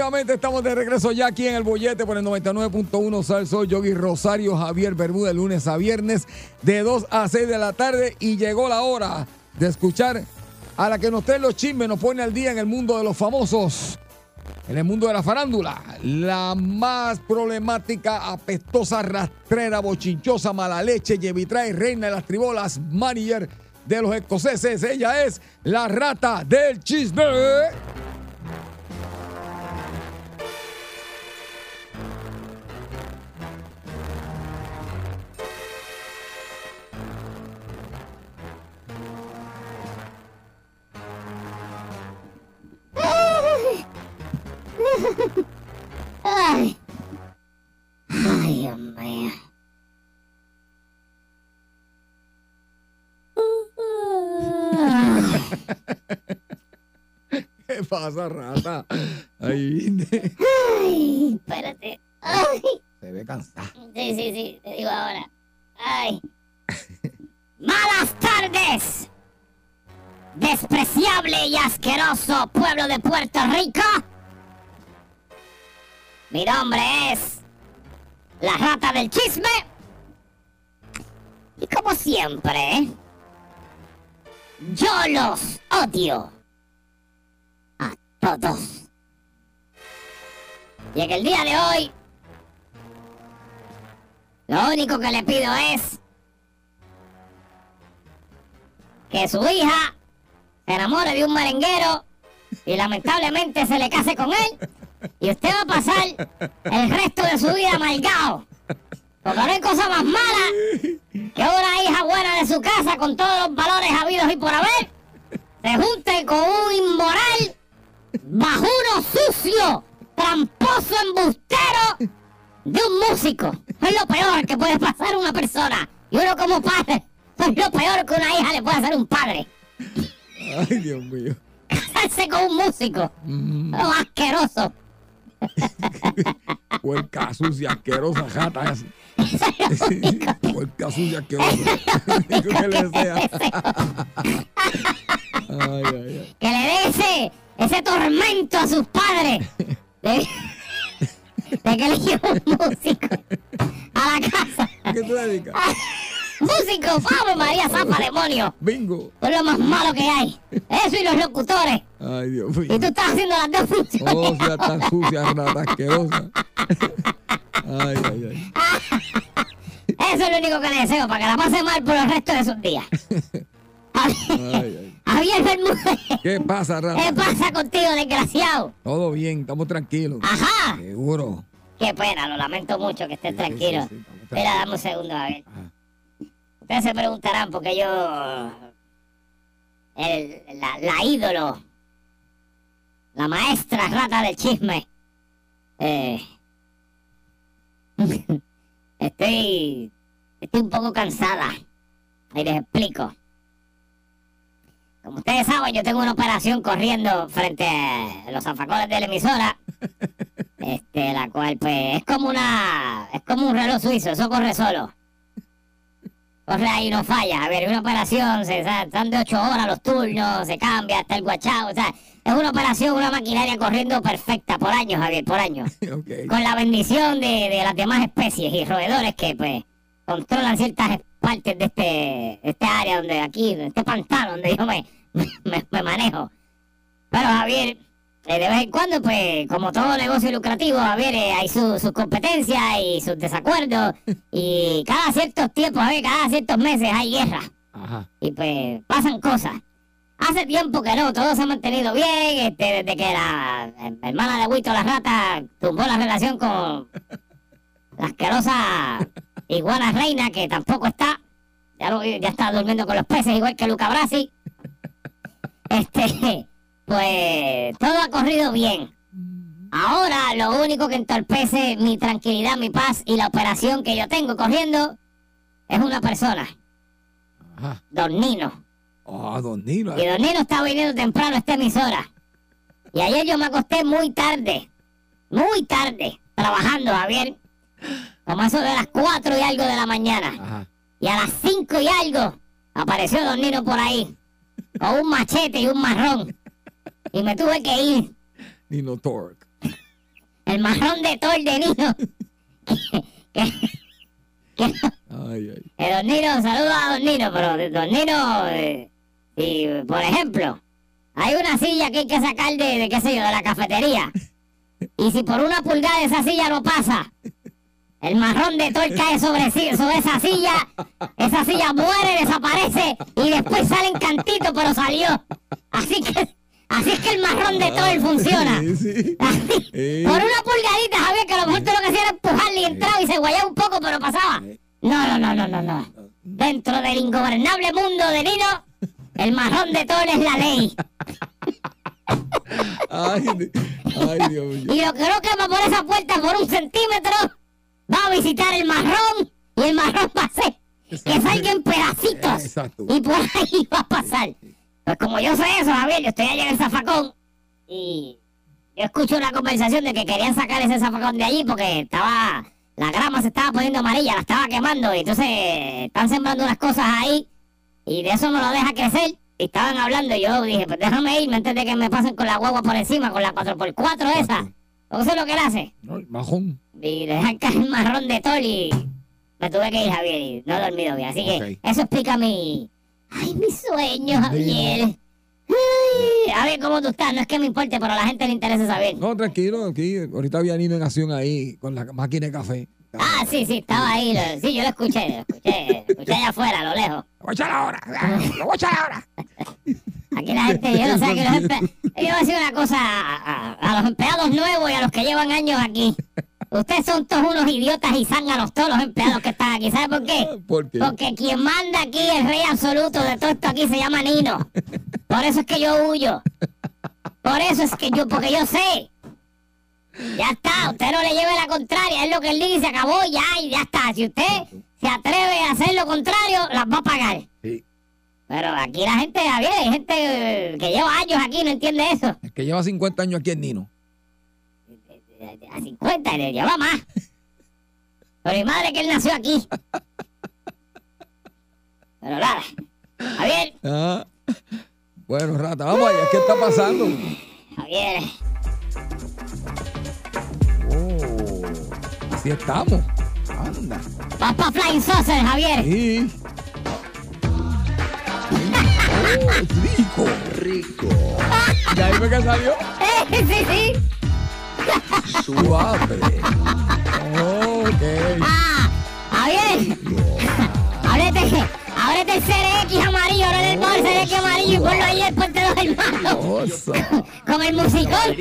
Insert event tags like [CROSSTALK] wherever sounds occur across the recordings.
Estamos de regreso ya aquí en el bollete por el 99.1 Salso Yogi Rosario Javier Bermúdez, lunes a viernes de 2 a 6 de la tarde y llegó la hora de escuchar a la que nos trae los chismes, nos pone al día en el mundo de los famosos, en el mundo de la farándula, la más problemática, apestosa, rastrera, bochinchosa, mala leche, llevitrae, reina de las tribolas, manager de los escoceses. Ella es la rata del chisme. Ay. Ay, Dios mío. [LAUGHS] ¿Qué pasa, rata? Ahí vine. Ay, espérate. Ay. Se ve cansada. Sí, sí, sí, te digo ahora. Ay. Malas tardes. Despreciable y asqueroso pueblo de Puerto Rico. Mi nombre es la rata del chisme. Y como siempre, yo los odio a todos. Y en el día de hoy, lo único que le pido es que su hija se enamore de un merenguero y lamentablemente se le case con él y usted va a pasar el resto de su vida amargado. Porque no hay cosa más mala que una hija buena de su casa con todos los valores habidos y por haber se junte con un inmoral, bajuno sucio, tramposo, embustero de un músico. Es lo peor que puede pasar a una persona. Y uno como padre, es lo peor que una hija le puede hacer a un padre. Ay, Dios mío. Casarse con un músico. Lo asqueroso. [LAUGHS] Puerca sucia, asquerosa, jata. Puerca sucia, asquerosa. [LAUGHS] Que le desea. Ay, ay, ay. Que le dé ese, ese tormento a sus padres. De, de que le lleve un músico a la casa. ¿A qué te dedicas? [LAUGHS] Músico, ¡Vamos, María Zafa, demonio! Bingo. Es lo más malo que hay. Eso y los locutores. Ay, Dios Y mío. tú estás haciendo las dos funciones. Oh, sea tan sucia, rata asquerosa. Ay, ay, ay. Eso es lo único que le deseo, para que la pase mal por el resto de sus días. Ay, ay. Javier Bermúdez, ¿Qué pasa, ¿qué rata? pasa contigo, desgraciado? Todo bien, estamos tranquilos. Ajá. Seguro. Qué pena, lo lamento mucho que estés Sí, tranquilo. sí, sí, Espera, dame un segundo, a ver. Ajá. Ustedes se preguntarán por qué yo... El, la, la ídolo, la maestra rata del chisme, eh, [LAUGHS] estoy, estoy un poco cansada. Y les explico. Como ustedes saben, yo tengo una operación corriendo frente a los zafacones de la emisora. [LAUGHS] Este, la cual, pues, es como una. Es como un reloj suizo, eso corre solo. Corre ahí y no falla. A ver, una operación, se, o sea, están de 8 horas los turnos, se cambia hasta el guachao. O sea, es una operación, una maquinaria corriendo perfecta por años, Javier, por años. [LAUGHS] Con la bendición de, de las demás especies y roedores que, pues, controlan ciertas partes de este, de este área donde aquí, de este pantano donde yo me, [LAUGHS] me, me manejo. Pero, Javier, de vez en cuando, pues, como todo negocio lucrativo, Javier, eh, hay su- sus competencias y sus desacuerdos. [LAUGHS] Y cada ciertos tiempos, Javier, cada ciertos meses hay guerra. Ajá. Y pues pasan cosas. Hace tiempo que no, todo se ha mantenido bien, este, desde que la eh, hermana de Huito la rata tumbó la relación con la asquerosa iguana reina, que tampoco está. Ya, lo- ya está durmiendo con los peces, igual que Luca Brasi. [LAUGHS] Este, pues todo ha corrido bien. Ahora lo único que entorpece mi tranquilidad, mi paz y la operación que yo tengo corriendo es una persona, Ajá. Don Nino. Ah, don Nino. Y Don Nino está viniendo temprano a esta emisora. Y ayer yo me acosté muy tarde, muy tarde, trabajando, Javier. Como eso de las 4 y algo de la mañana. Ajá. Y a las 5 y algo apareció Don Nino por ahí, con un machete y un marrón. [LAUGHS] Y me tuve que ir. Nino Torque. El marrón de Thor de Nino. que, [LAUGHS] que- que- Ay, ay. Eh, don Nino, saludos a Don Nino, pero Don Nino, eh, si, por ejemplo, hay una silla que hay que sacar de, de, qué sé yo, de la cafetería, y si por una pulgada esa silla no pasa, el marrón de Thor cae sobre, sobre esa silla, esa silla muere, desaparece, y después sale en cantito, pero salió. Así que, así es que el marrón de funciona. [LAUGHS] Sí, sí. Así, [LAUGHS] Sí. Por una pulgadita, Javier, que a lo mejor tú lo que hacía era empujarle y entraba y se guayaba un poco, pero pasaba. No, no, no, no, no, no. Dentro del ingobernable mundo de Nino, el marrón de Thor es la ley. [LAUGHS] Ay, ay, Dios mío. Y lo que no quema por esa puerta por un centímetro, va a visitar el marrón y el marrón va a hacer que salga en pedacitos. Exacto. Y por ahí va a pasar. Pues como yo sé eso, Javier, yo estoy allá en el zafacón y yo escucho una conversación de que querían sacar ese zafacón de allí porque estaba, la grama se estaba poniendo amarilla, la estaba quemando y entonces están sembrando unas cosas ahí y de eso no lo deja crecer. Y estaban hablando y yo dije, pues déjame irme antes de que me pasen con la guagua por encima, con la 4x4 esa. ¿O sé lo que él hace? No, el majón. y le dejan caer el marrón de Tol y me tuve que ir, Javier, y no he dormido bien. Así que Ok. eso explica mi... Ay, mi sueño, Javier. Ay, a ver cómo tú estás. No es que me importe, pero a la gente le interesa saber. No, tranquilo, aquí. Ahorita había Nino en acción ahí con la máquina de café. Ah, sí, sí, estaba ahí. lo- sí, yo lo escuché, lo escuché, lo escuché allá afuera, a lo lejos. Lo voy a echar ahora. Lo voy a echar ahora. Aquí la gente, yo no sé, que los empleados... Yo voy a decir una cosa a, a- a los empleados nuevos y a los que llevan años aquí. Ustedes son todos unos idiotas y zánganos todos los empleados que están aquí. ¿Sabe por qué? [LAUGHS] ¿Por qué? Porque quien manda aquí, el rey absoluto de todo esto aquí, se llama Nino. Por eso es que yo huyo. Por eso es que yo, porque yo sé. Ya está, usted no le lleve la contraria, es lo que él dice, acabó ya y ya está. Si usted se atreve a hacer lo contrario, las va a pagar. Sí. Pero aquí la gente, Javier, hay gente que lleva años aquí, no entiende eso. El que lleva 50 años aquí es Nino. A 50, le lleva más. Pero mi madre que él nació aquí. Pero nada. Javier, Ah. Bueno, rata, vamos allá. ¿Qué está pasando? Javier. Oh, así estamos. Anda. Vas pa' Flying Saucer, Javier. Sí. Oh, rico. Rico, ¿Y ahí fue que salió? [LAUGHS] sí, sí. Suave. Ok. Ah, Javier. Ábrete, ábrete el CRX amarillo, ahora el bol CRX amarillo y ponlo ahí el puente de los hermanos. [LAUGHS] Con el musicón.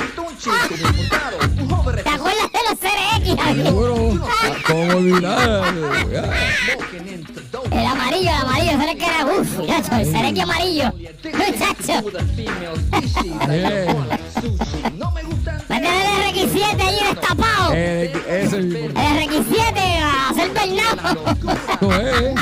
¿Te acuerdas de los CRX? Seguro. ¿Cómo olvidar? El amarillo, el amarillo, el que era, uff, muchacho, el CRX amarillo. Muchacho. Eh, Métele el RX7 allí destapado. eh, ese mismo. El RX7 a hacer Bernardo. [LAUGHS] No, eh,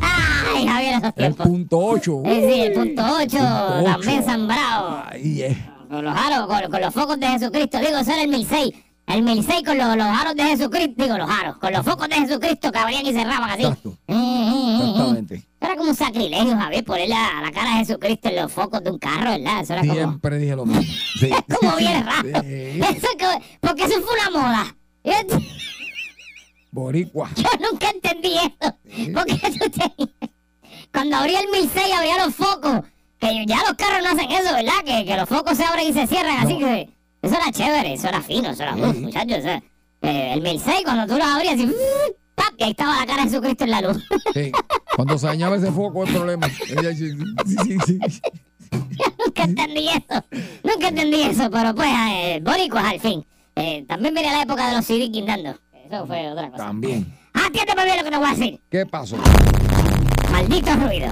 Ay, Javier, esos el tiempos. punto 8. Sí, sí, el punto 8, Punto también ocho. sembrado. Ahí es. Con los aros, con, con los focos de Jesucristo. Digo, ese era el 1006. El 1006 con los, los aros de Jesucristo, digo los aros, con los focos de Jesucristo que abrían y cerraban así. Exacto. Eh, eh, eh. Exactamente. Era como un sacrilegio, Javier, poner la, la cara de Jesucristo en los focos de un carro, ¿verdad? Eso era como, Siempre dije lo mismo. [LAUGHS] Sí. es como bien raro. Sí. Eso es como- porque eso fue una moda. [LAUGHS] Boricua. yo nunca entendí eso. Porque tenías- Cuando abría el 1006 había los focos. Que ya los carros no hacen eso, ¿verdad? Que, que los focos se abren y se cierran. Así que eso era chévere, eso era fino, eso era uf, muchachos. eso- eh, el 1006, cuando tú lo abrías, así, ¡pap! y ahí estaba la cara de Jesucristo en la luz. [LAUGHS] Sí. Cuando se dañaba ese foco, el problema. Nunca entendí eso. Nunca entendí eso, pero pues, eh, boricuas al fin. Eh, también viene la época de los CD guindando. Eso fue otra cosa. También. Atiéndeme bien lo que te voy a decir. ¿Qué pasó? Maldito ruido.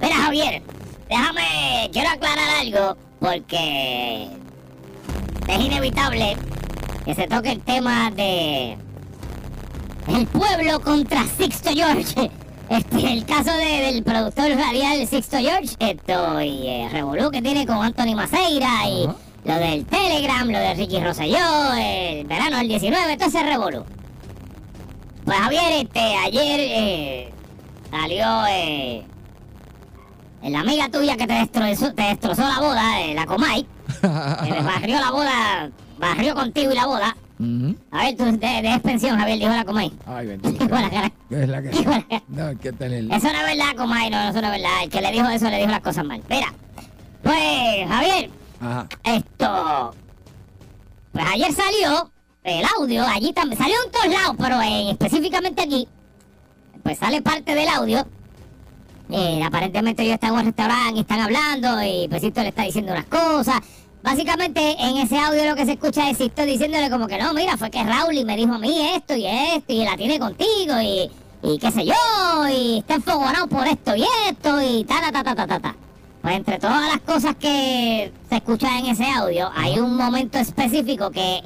Mira, Javier, déjame, quiero aclarar algo porque es inevitable que se toque el tema de el pueblo contra Sixto George. [LAUGHS] Este, el caso de- del productor radial Sixto George, esto y eh, Revolú que tiene con Anthony Maceira y lo del Telegram, lo de Ricky Rosselló, el verano del 19, todo ese Revolú. Pues Javier, este, ayer eh, salió eh, la amiga tuya que te destrozó, te destrozó la boda, eh, la Comay, le [LAUGHS] barrió la boda, barrió contigo y la boda. Ujú. A ver, tú de, de pensión, Javier, dijo la Comay. Ay, bendito. [LAUGHS] Es la que. [LAUGHS] No, hay que tener. Eso no es verdad, Comay, no, eso no es verdad. El que le dijo eso le dijo las cosas mal. Mira, pues, Javier, Ajá. esto. Pues ayer salió el audio, allí también. Salió en todos lados, pero eh, específicamente aquí. Pues sale parte del audio. Eh, aparentemente ellos están en un restaurante y están hablando y Pesito le está diciendo unas cosas. Básicamente en ese audio lo que se escucha es Sisto diciéndole como que no, mira, fue que Raúl y me dijo a mí esto y esto y la tiene contigo y, y qué sé yo y está enfogonado por esto y esto y ta ta ta ta ta ta ta. Pues entre todas las cosas que se escuchan en ese audio hay un momento específico que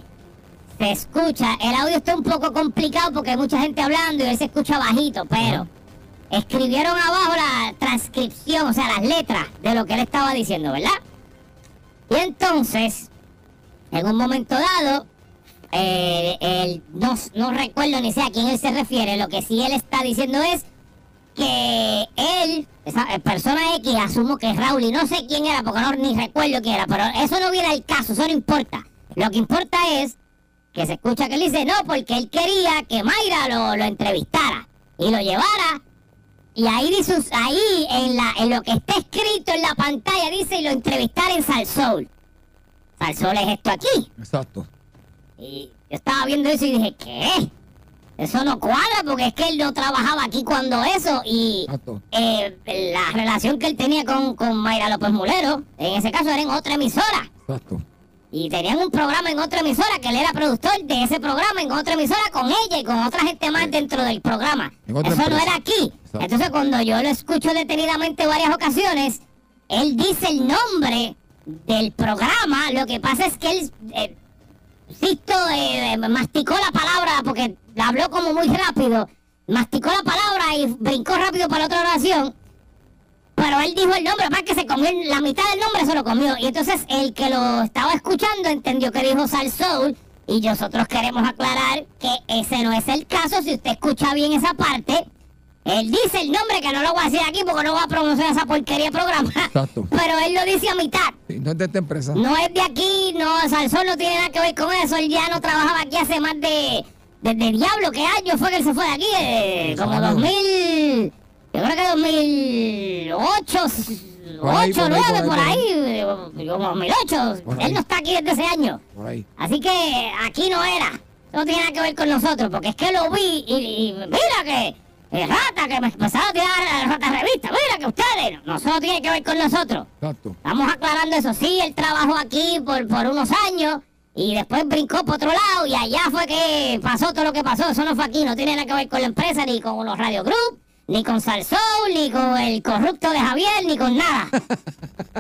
se escucha, el audio está un poco complicado porque hay mucha gente hablando y él se escucha bajito, pero escribieron abajo la transcripción, o sea, las letras de lo que él estaba diciendo, ¿verdad? Y entonces, en un momento dado, eh, él, no, no recuerdo ni sé a quién él se refiere, lo que sí él está diciendo es que él, esa eh, persona X, asumo que es Raúl y no sé quién era porque no ni recuerdo quién era, pero eso no viene al caso, eso no importa. Lo que importa es que se escucha que él dice no, porque él quería que Mayra lo, lo entrevistara y lo llevara. Y ahí dice, ahí en, la, en lo que está escrito en la pantalla dice y lo entrevistara en Salsoul. Salsoul es esto aquí. Exacto. Y yo estaba viendo eso y dije, ¿qué? Eso no cuadra porque es que él no trabajaba aquí cuando eso y eh, la relación que él tenía con, con Mayra López Mulero, en ese caso era en otra emisora. Exacto. Y tenían un programa en otra emisora, que él era productor de ese programa en otra emisora con ella y con otra gente más dentro del programa. Eso no era aquí. Exacto. Entonces cuando yo lo escucho detenidamente varias ocasiones, él dice el nombre del programa, lo que pasa es que él, eh, Sisto, eh, eh, masticó la palabra porque la habló como muy rápido, masticó la palabra y brincó rápido para la otra oración. Pero él dijo el nombre, para que se comió la mitad del nombre, se lo comió. Y entonces el que lo estaba escuchando entendió que dijo Sal Soul. Y nosotros queremos aclarar que ese no es el caso. Si usted escucha bien esa parte, él dice el nombre, que no lo voy a decir aquí porque no voy a pronunciar esa porquería de programa. Exacto. [LAUGHS] Pero él lo dice a mitad. Sí, no es de esta empresa. No es de aquí, no, Salsón no tiene nada que ver con eso. Él ya no trabajaba aquí hace más de. Desde diablo, ¿qué año fue que él se fue de aquí? Eh, como Sabe. 2000. Yo creo que 2008, Por ahí, 8, por ahí, 9, por ahí, Como 2008. Por Él no está aquí desde ese año. Por ahí. Así que aquí no era. No tiene nada que ver con nosotros, porque es que lo vi y, y mira que. eh, rata, que me empezaron a tirar a la rata revista. Mira que ustedes. No, eso no tiene que ver con nosotros. Exacto. Estamos aclarando eso. Sí, él trabajó aquí por, por unos años y después brincó por otro lado y allá fue que pasó todo lo que pasó. Eso no fue aquí, no tiene nada que ver con la empresa, ni con los Radio Group, ni con Salsoul, ni con el corrupto de Javier, ni con nada.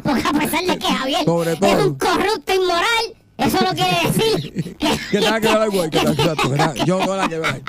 Porque a pesar de que Javier es un corrupto inmoral, eso no quiere decir que... [LAUGHS] Que nada que ver algo ahí. Que, exacto, que nada- [LAUGHS] yo no nada que ver.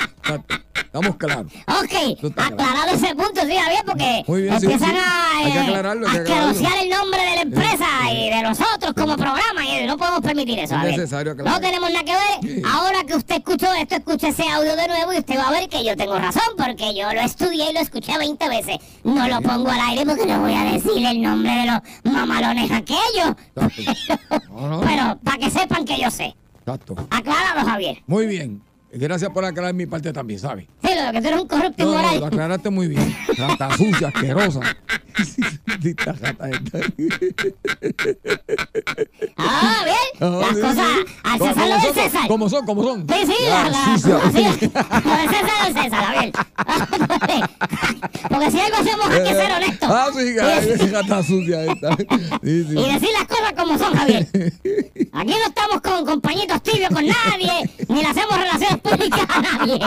Estamos claros. Ok, aclarado ese punto, sí, Javier, porque bien, empiezan sí. a, aclararlo, que a el nombre de la empresa y de nosotros como programa y no podemos permitir eso, Es Javier. necesario aclarar. No tenemos nada que ver. Ahora que usted escuchó esto, escuche ese audio de nuevo y usted va a ver que yo tengo razón porque yo lo estudié y lo escuché 20 veces. No lo pongo al aire porque no voy a decir el nombre de los mamalones aquellos. Exacto. No, [LAUGHS] no. Pero para que sepan que yo sé. Exacto. Acláralo, Javier. Muy bien. Gracias por aclarar mi parte también, ¿sabes? Sí, lo que tú eres un corrupto No, no, inmoral. lo aclaraste muy bien. Rata sucia, asquerosa. [LAUGHS] Ah, bien. Ah, Las sí, cosas sí. al ¿Cómo- César lo del son? César. ¿Cómo son? ¿Cómo son? Sí, sí, la, la, sucia. Lo del César del César, Javier. Porque si algo hacemos hay que ser honestos. Ah, sí, decir- rata sucia esta. Sí, sí. Y decir las cosas como son, Javier. Aquí no estamos con compañitos tibios con nadie, ni le hacemos relaciones públicas a nadie.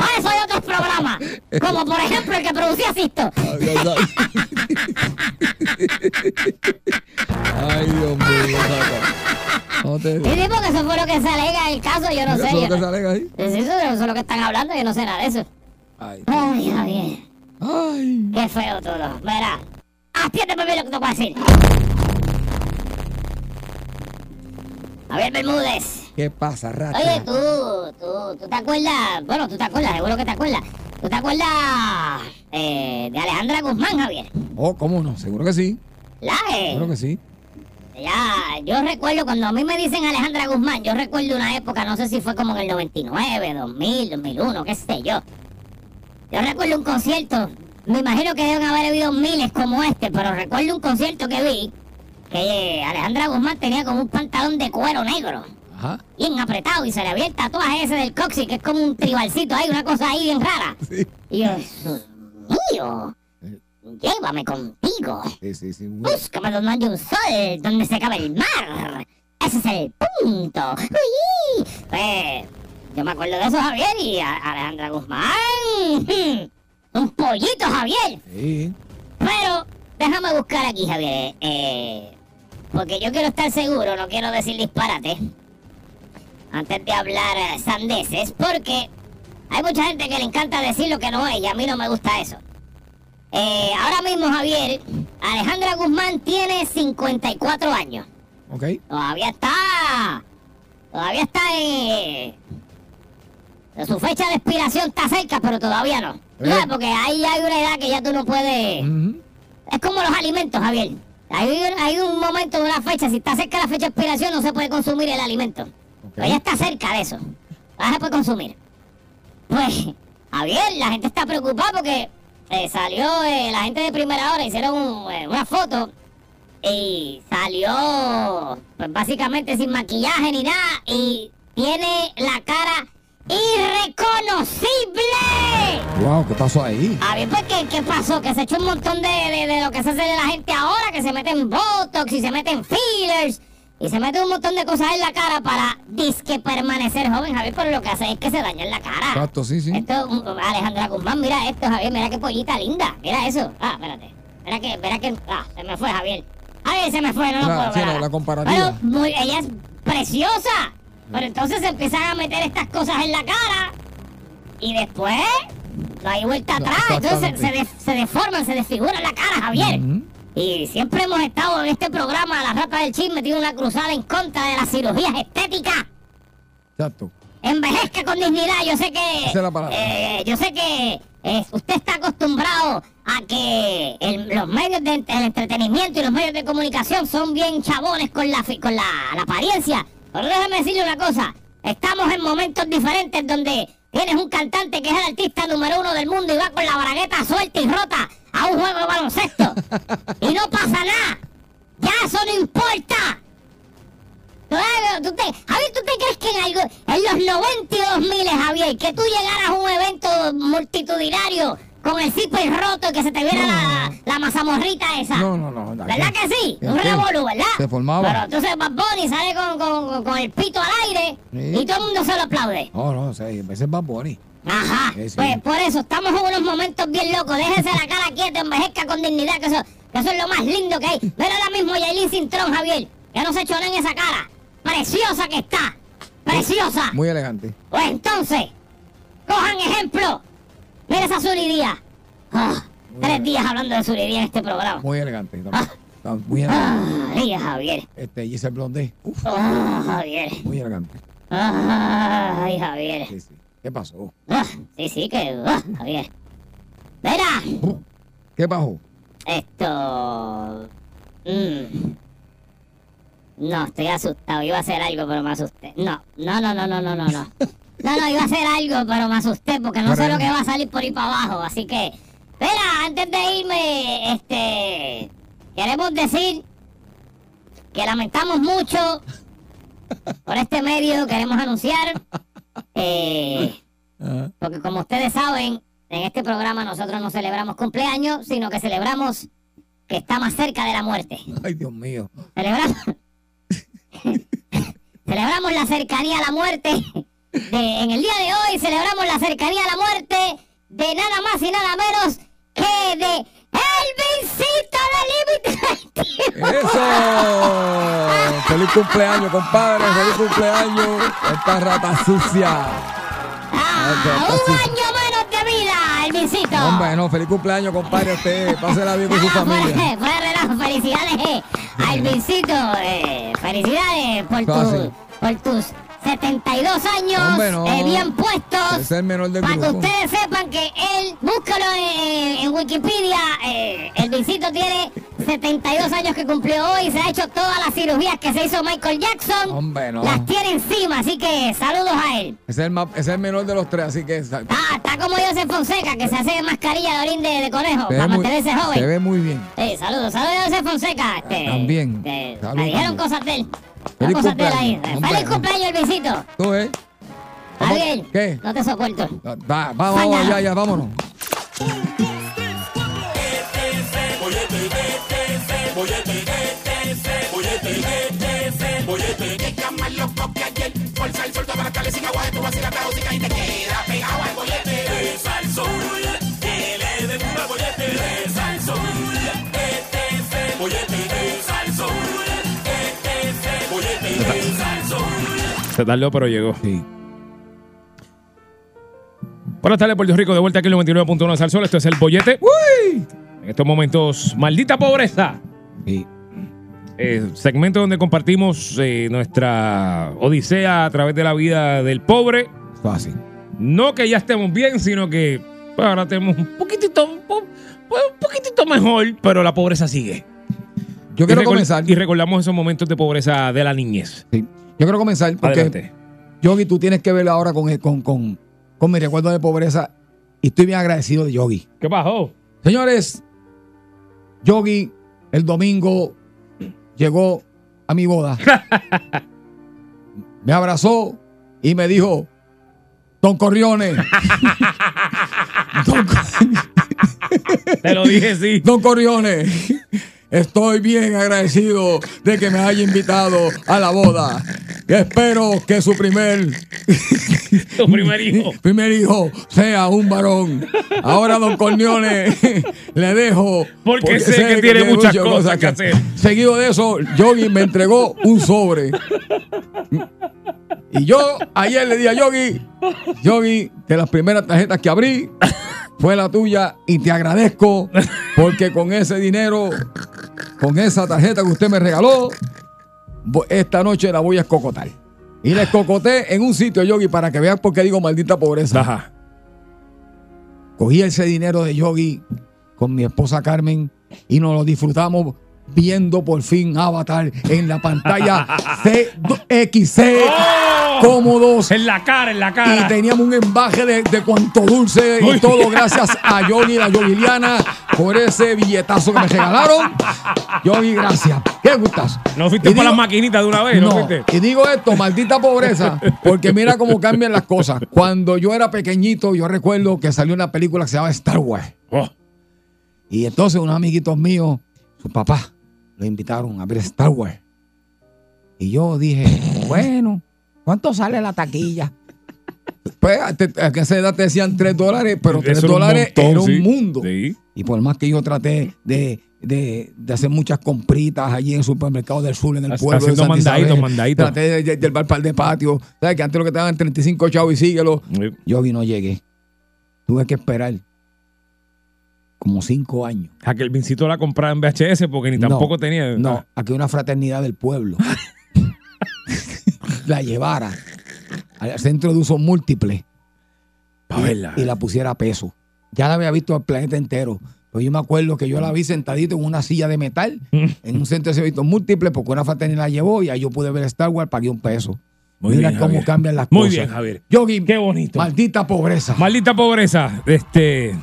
Para eso hay otros programas, como por ejemplo el que producía Sisto. [LAUGHS] Ay, Dios mío. No te Y digo que eso fue lo que se alega en el caso, yo no sé. ¿Eso es lo que se alega ahí? Eso es lo que están hablando, yo no sé nada de eso. Ay, Ay, Javier, ay. qué feo todo. Verá, atiéndeme bien lo que te voy a decir. Javier Bermúdez. ¿Qué pasa, rata? Oye, tú, tú, tú te acuerdas, bueno, tú te acuerdas, seguro que te acuerdas. ¿Tú te acuerdas eh, de Alejandra Guzmán, Javier? Oh, ¿cómo no? Seguro que sí. La, eh, Seguro que sí. ya, yo recuerdo cuando a mí me dicen Alejandra Guzmán, yo recuerdo una época, no sé si fue como en el 99, 2000, 2001, qué sé yo. Yo recuerdo un concierto, me imagino que deben haber habido miles como este, pero recuerdo un concierto que vi, que eh, Alejandra Guzmán tenía como un pantalón de cuero negro. Ajá. bien apretado y se le había el tatuaje ese del coxi, que es como un tribalcito ahí, una cosa ahí bien rara. Sí. Y yo, Dios mío, llévame contigo. Sí, sí, sí. muy- Búscame donde haya un sol, donde se acabe el mar. Ese es el punto. Uy. Pues, yo me acuerdo de eso, Javier, y a- Alejandra Guzmán. [LAUGHS] Un pollito, Javier. Sí. Pero déjame buscar aquí, Javier. eh, porque yo quiero estar seguro, no quiero decir disparate. Antes de hablar eh, sandeces, porque hay mucha gente que le encanta decir lo que no es y a mí no me gusta eso. Eh, ahora mismo, Javier, Alejandra Guzmán tiene 54 años. Ok. Todavía está. Todavía está en. Su fecha de expiración está cerca, pero todavía no. ¿Tú Eh. sabes? Porque ahí hay una edad que ya tú no puedes. Es como los alimentos, Javier. Hay, un- hay un momento, una fecha, si está cerca la fecha de expiración, no se puede consumir el alimento. Pero ya está cerca de eso. No se puede consumir. Pues, Javier, la gente está preocupada porque eh, salió eh, la gente de primera hora, hicieron un, eh, una foto y salió, pues básicamente sin maquillaje ni nada y tiene la cara irreconocible. Wow, ¿qué pasó ahí? A ver, pues, ¿qué, qué pasó? Que se echó un montón de, de- de lo que se hace de la gente ahora, que se meten botox y se meten fillers y se meten un montón de cosas en la cara para disque permanecer joven, Javier, pero lo que hace es que se daña en la cara. Exacto, sí, sí. Esto, Alejandra Guzmán, mira esto, Javier, mira qué pollita linda, mira eso. Ah, espérate. Mira que, mira que, ah, se me fue, Javier. Javier, se me fue, no lo La- puedo la- la comparativa. Pero muy- ella es preciosa. Pero entonces se empiezan a meter estas cosas en la cara y después no hay vuelta No, atrás. Entonces se, se, de- se deforman, se desfiguran la cara, Javier. Ujú. Y siempre hemos estado en este programa, La Rata del Chisme tiene una cruzada en contra de las cirugías estéticas. Exacto. Envejezca con dignidad. Yo sé que. Esa es la palabra. eh, yo sé que eh, usted está acostumbrado a que el- los medios de el entretenimiento y los medios de comunicación son bien chabones con la con la, la apariencia. Pero déjeme decirle una cosa. Estamos en momentos diferentes donde tienes un cantante que es el artista número uno del mundo y va con la bragueta suelta y rota a un juego de baloncesto. [LAUGHS] y no pasa nada. Ya eso no importa. Claro, ¿tú te, Javier, ¿tú te crees que en, algo, en los 92 mil, Javier, que tú llegaras a un evento multitudinario con el zipper roto y que se te viera la, la mazamorrita esa? No, no, no. ¿Verdad que sí? Un revolú, ¿verdad? Se formaba. Pero entonces Bad Bunny sale con, con- con el pito al aire Sí. y todo el mundo se lo aplaude. No, no, a veces va Bunny. Ajá. Sí, sí. Pues por eso estamos en unos momentos bien locos. Déjese la cara quieta, envejezca con dignidad, que eso, que eso es lo más lindo que hay. Ver ahora mismo Yailin Cintrón, Javier, que no se echó nada en esa cara. Preciosa que está. Preciosa. Muy elegante. Pues entonces, Cojan ejemplo. Mira esa Suriría. Ah, tres días hablando de Suriría en este programa. Muy elegante. Está, está muy elegante. Ay, Javier. Este, Giselle Blondé. Uf, Ah, Javier. muy elegante. Ay, Javier. Sí, sí. ¿Qué pasó? Ah, sí, sí, que. ah, Javier. Mira, ¿Qué pasó? esto. mm. No, estoy asustado. Iba a hacer algo, pero me asusté. No, no, no, no, no, no, no. No, [LAUGHS] no, no iba a hacer algo, pero me asusté porque no sé lo que va a salir por ahí para abajo. Así que, espera, antes de irme, este. Queremos decir que lamentamos mucho por este medio. Queremos anunciar. Eh, porque como ustedes saben, en este programa nosotros no celebramos cumpleaños, sino que celebramos que está más cerca de la muerte. Ay, Dios mío. Celebramos, celebramos la cercanía a la muerte. de- en el día de hoy celebramos la cercanía a la muerte de nada más y nada menos que de El Vincito de Límite. ¡Eso! ¡Feliz cumpleaños, compadre! ¡Feliz cumpleaños! Esta rata sucia. Ah, un año menos de vida, El Vincito. Hombre, no, feliz cumpleaños, compadre. Usted pásela bien con su Ah, familia. Fuera, fuera relajo, felicidades al Vincito. eh, felicidades por, tu- por tus 72 años eh, bien puestos. Es el menor del Para que ustedes sepan que él, búscalo en, en Wikipedia, eh, el Vincito tiene 72 años que cumplió hoy, se ha hecho todas las cirugías que se hizo Michael Jackson. Hombre, no. Las tiene encima, así que saludos a él. Es el, es el menor de los tres, así que Ah, está como Joseph Fonseca, que se hace mascarilla de orín de, de conejo se, para ve muy, mantenerse joven. se ve muy bien. Sí, saludos, saludos a José Fonseca. Este, También. este, me dijeron cosas de él. Feliz él ahí. cumpleaños. Hombre, Feliz no. cumpleaños, el visito. ¿Tú ves? ¿Cómo? Javier, ¿Qué? no te soporto. Va, va, vamos, vamos, ya, ya, vámonos. Se tardó, pero llegó. Sí. Buenas tardes, Puerto Rico. De vuelta aquí en el 99.1 de Sol. Esto es el bollete. En estos momentos, maldita pobreza. Sí. Eh, segmento donde compartimos eh, nuestra odisea a través de la vida del pobre. Fácil. No que ya estemos bien, sino que pues, ahora tenemos un poquitito, un, po- pues, un poquitito mejor, pero la pobreza sigue. Yo quiero y, comenzar. y recordamos esos momentos de pobreza de la niñez. Sí. Yo quiero comenzar porque Adelante. Yogi, tú tienes que ver ahora con, con, con, con mi recuerdo de pobreza y estoy bien agradecido de Yogi. ¿Qué pasó? Señores, Yogi el domingo llegó a mi boda. [LAUGHS] me abrazó y me dijo, Don Corrione. [LAUGHS] Don, Co- Te lo dije, sí. [LAUGHS] Don Corrione, estoy bien agradecido de que me haya invitado a la boda. Espero que su primer [LAUGHS] Tu primer hijo. [LAUGHS] primer hijo sea un varón. Ahora, don Corleone, [LAUGHS] le dejo. Porque sé que tiene muchas cosas que hacer. Seguido de eso, Yogi me entregó un sobre. Y yo ayer le di a Yogi, Yogi, de las primeras tarjetas que abrí, fue la tuya y te agradezco porque con ese dinero, con esa tarjeta que usted me regaló, esta noche la voy a escocotar. Y la escocoté en un sitio, Yogi, para que vean por qué digo maldita pobreza. Ajá. Cogí ese dinero de Yogi con mi esposa Carmen y nos lo disfrutamos viendo por fin Avatar en la pantalla [LAUGHS] CXC ¡Oh! cómodos. En la cara, en la Y cara. teníamos un embaje de, de cuanto dulce y todo gracias a Yogi y a Yogiliana por ese billetazo que me regalaron. Yogi, gracias. ¿Qué gustas? ¿No fuiste Y para digo- las maquinitas de una vez? ¿No, no, y digo esto, maldita pobreza, porque mira cómo cambian las cosas. Cuando yo era pequeñito, yo recuerdo que salió una película que se llama Star Wars. Oh, Y entonces unos amiguitos míos, su papá, lo invitaron a ver Star Wars. Y yo dije, [LAUGHS] bueno, ¿cuánto sale la taquilla? Pues a esa edad te decían 3 dólares, pero 3 eso era un dólares montón, era un sí. mundo. Sí. Y por más que yo traté de de, de hacer muchas compritas allí en el supermercado del sur, en el pueblo. de haciendo Santa mandaditos, Isabel. mandaditos. Traté de, de- del bar par de patio. ¿Sabes que antes lo que te daban 35 chavos y síguelo? Sí. Yo vi no llegué. Tuve que esperar como cinco años. A que el vincito la compraba en VHS porque ni No, tampoco tenía. No, a que una fraternidad del pueblo [LAUGHS] la llevara al centro de uso múltiple Pa' verla. y la pusiera a peso. Ya la había visto el planeta entero. Pero yo me acuerdo que yo la vi sentadito en una silla de metal [LAUGHS] en un centro de servicios múltiple porque una fraternidad la llevó y ahí yo pude ver Star Wars, pagué un peso. Muy Mira bien, cómo Javier. cambian las Muy cosas. bien, Javier. Yogi, Qué bonito. maldita pobreza. Maldita pobreza. Este,